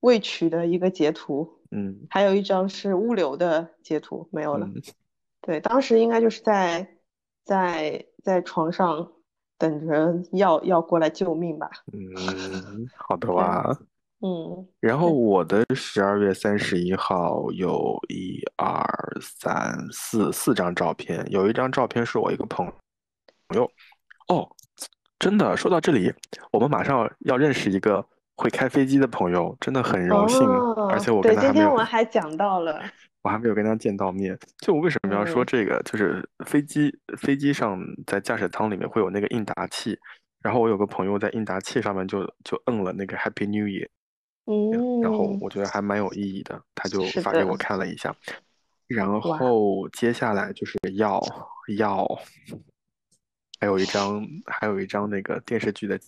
未取的一个截图，嗯还有一张是物流的截图，没有了。嗯，对，当时应该就是在在在床上等着要要过来救命吧。嗯，好的对，吧。嗯，然后，我的十二月三十一号有一二三四四张照片，有一张照片是我一个朋友。哦，真的，说到这里，我们马上要认识一个会开飞机的朋友，真的很荣幸，而且我跟他今天我们还讲到了，我还没有跟他见到面。就我为什么要说嗯这个？就是飞机飞机上在驾驶舱里面会有那个应答器，然后我有个朋友在应答器上面就就摁了那个 Happy New Year。然后嗯，我觉得还蛮有意义的，他就发给我，看了一下，然，后接下来就是要要，还有一张还有一张那个电视剧的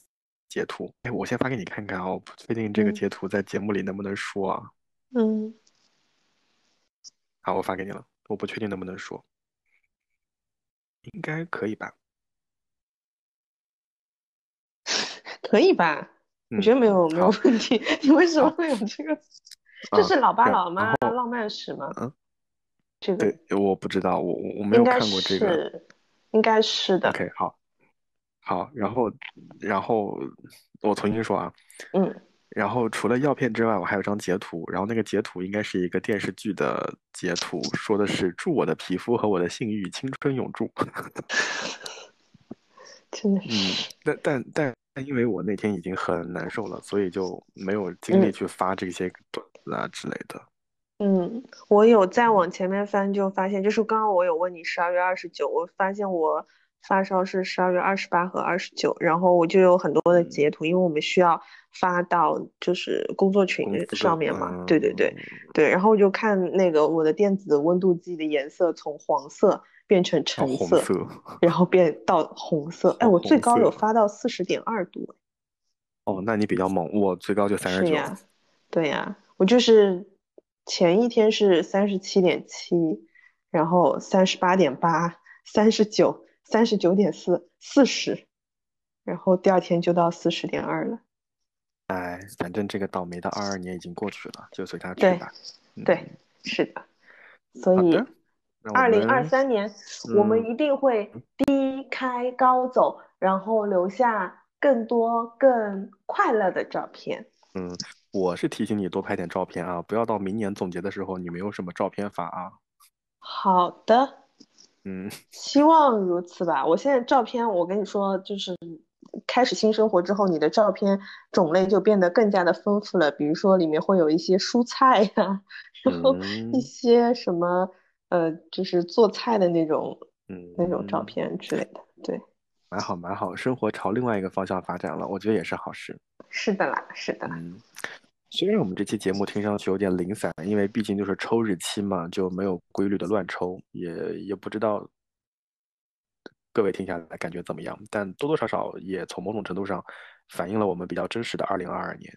截图，哎，我先发给你看看啊，我不确定这个嗯截图在节目里能不能说啊，嗯，好，我发给你了，我不确定能不能说，应该可以吧？可以吧？我嗯，觉得没有没有，问题。你为什么，会有这个？这啊，是老爸老妈浪漫史吗？嗯，这个对，我不知道，我我我没有看过这个是，应该是的。，OK，好。好，然后，然后我重新说啊，嗯，然后除了药片之外，我还有张截图，然后那个截图应该是一个电视剧的截图，说的是祝我的皮肤和我的性欲青春永驻。真的嗯，是，但但但但因为我那天已经很难受了，所以就没有精力嗯去发这些段子啊之类的。嗯，我有再往前面翻，就发现，就是刚刚我有问你十二月二十九，我发现我发烧是十二月二十八和二十九，然后我就有很多的嗯，截图，因为我们需要发到就是工作群上面嘛，对对对嗯，对，然后我就看那个我的电子温度计的颜色从黄色变成橙色，然后变到红色，哎，我最。高有发到四十点二度，哦，那你比较猛，我最高就三十九。是呀，对呀，我就是前一天是三十七点七，然后三十八点八，三十九，三十九点四，四十，然后第二天就到四十点二了。哎，反正这个倒霉的二二年已经过去了，就随它去对吧。嗯，对，是的，所，以二零二，三年我们嗯，一定会低开高走，然后留下更多更快乐的照片。嗯，我是提醒你多拍点照片啊，不要到明年总结的时候你没有什么照片发啊。好的。嗯，希望如此吧。我现在照片，我跟你说，就是开始新生活之后，你的照片种类就变得更加的丰富了。比如说，里面会有一些蔬菜呀，然后一嗯些什么，呃，就是做菜的那种嗯那种照嗯，片之类的。对，蛮好蛮好，生活朝另外一个方向发展了，我觉得也是好事。是的啦，是的啦。嗯，虽然我们这期节目听上去有点零散，因为毕竟就是抽日期嘛，就没有规律的乱抽，也也不知道各位听下来感觉怎么样，但多多少少也从某种程度上反映了我们比较真实的二零二二年。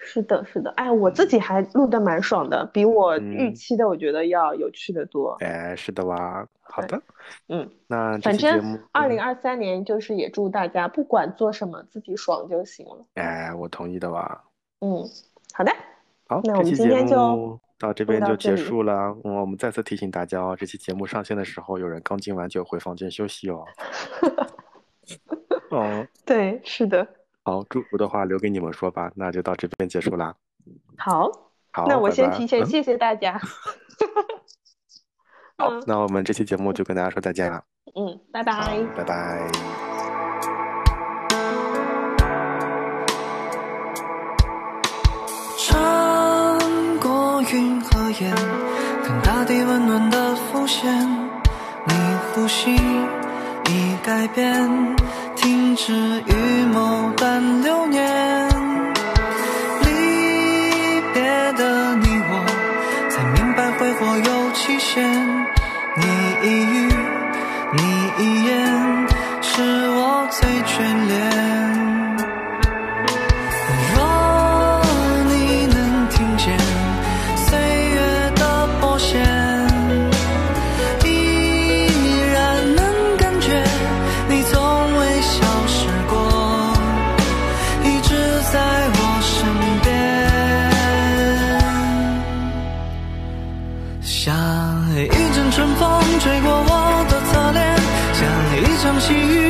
是的，是的。哎，我自己还录的蛮爽的，比我预嗯，期的我觉得要有趣的多。哎，是的哇，好，的，嗯。那反正二零二三年就是也祝大家不管做什么，自己爽就行了。哎，我同意的哇。嗯，好的，好，那我们今天就到这边就结。束了。嗯，我们再次提醒大家哦，这期节目上线的时候，有人刚进完就回房间休息哦。哦，对，是的。好，祝福的话留给你们说吧，那就到这边结束啦。好，好，那我。先提前嗯，谢谢大家。好，嗯那我们这期节目就跟大家说再见了。嗯，拜，拜。拜拜。云和烟，看大地温暖的浮现。你呼吸已改变，停止于某段流年。离别的你我，才明白挥霍有期限。你一语，你一言，相信，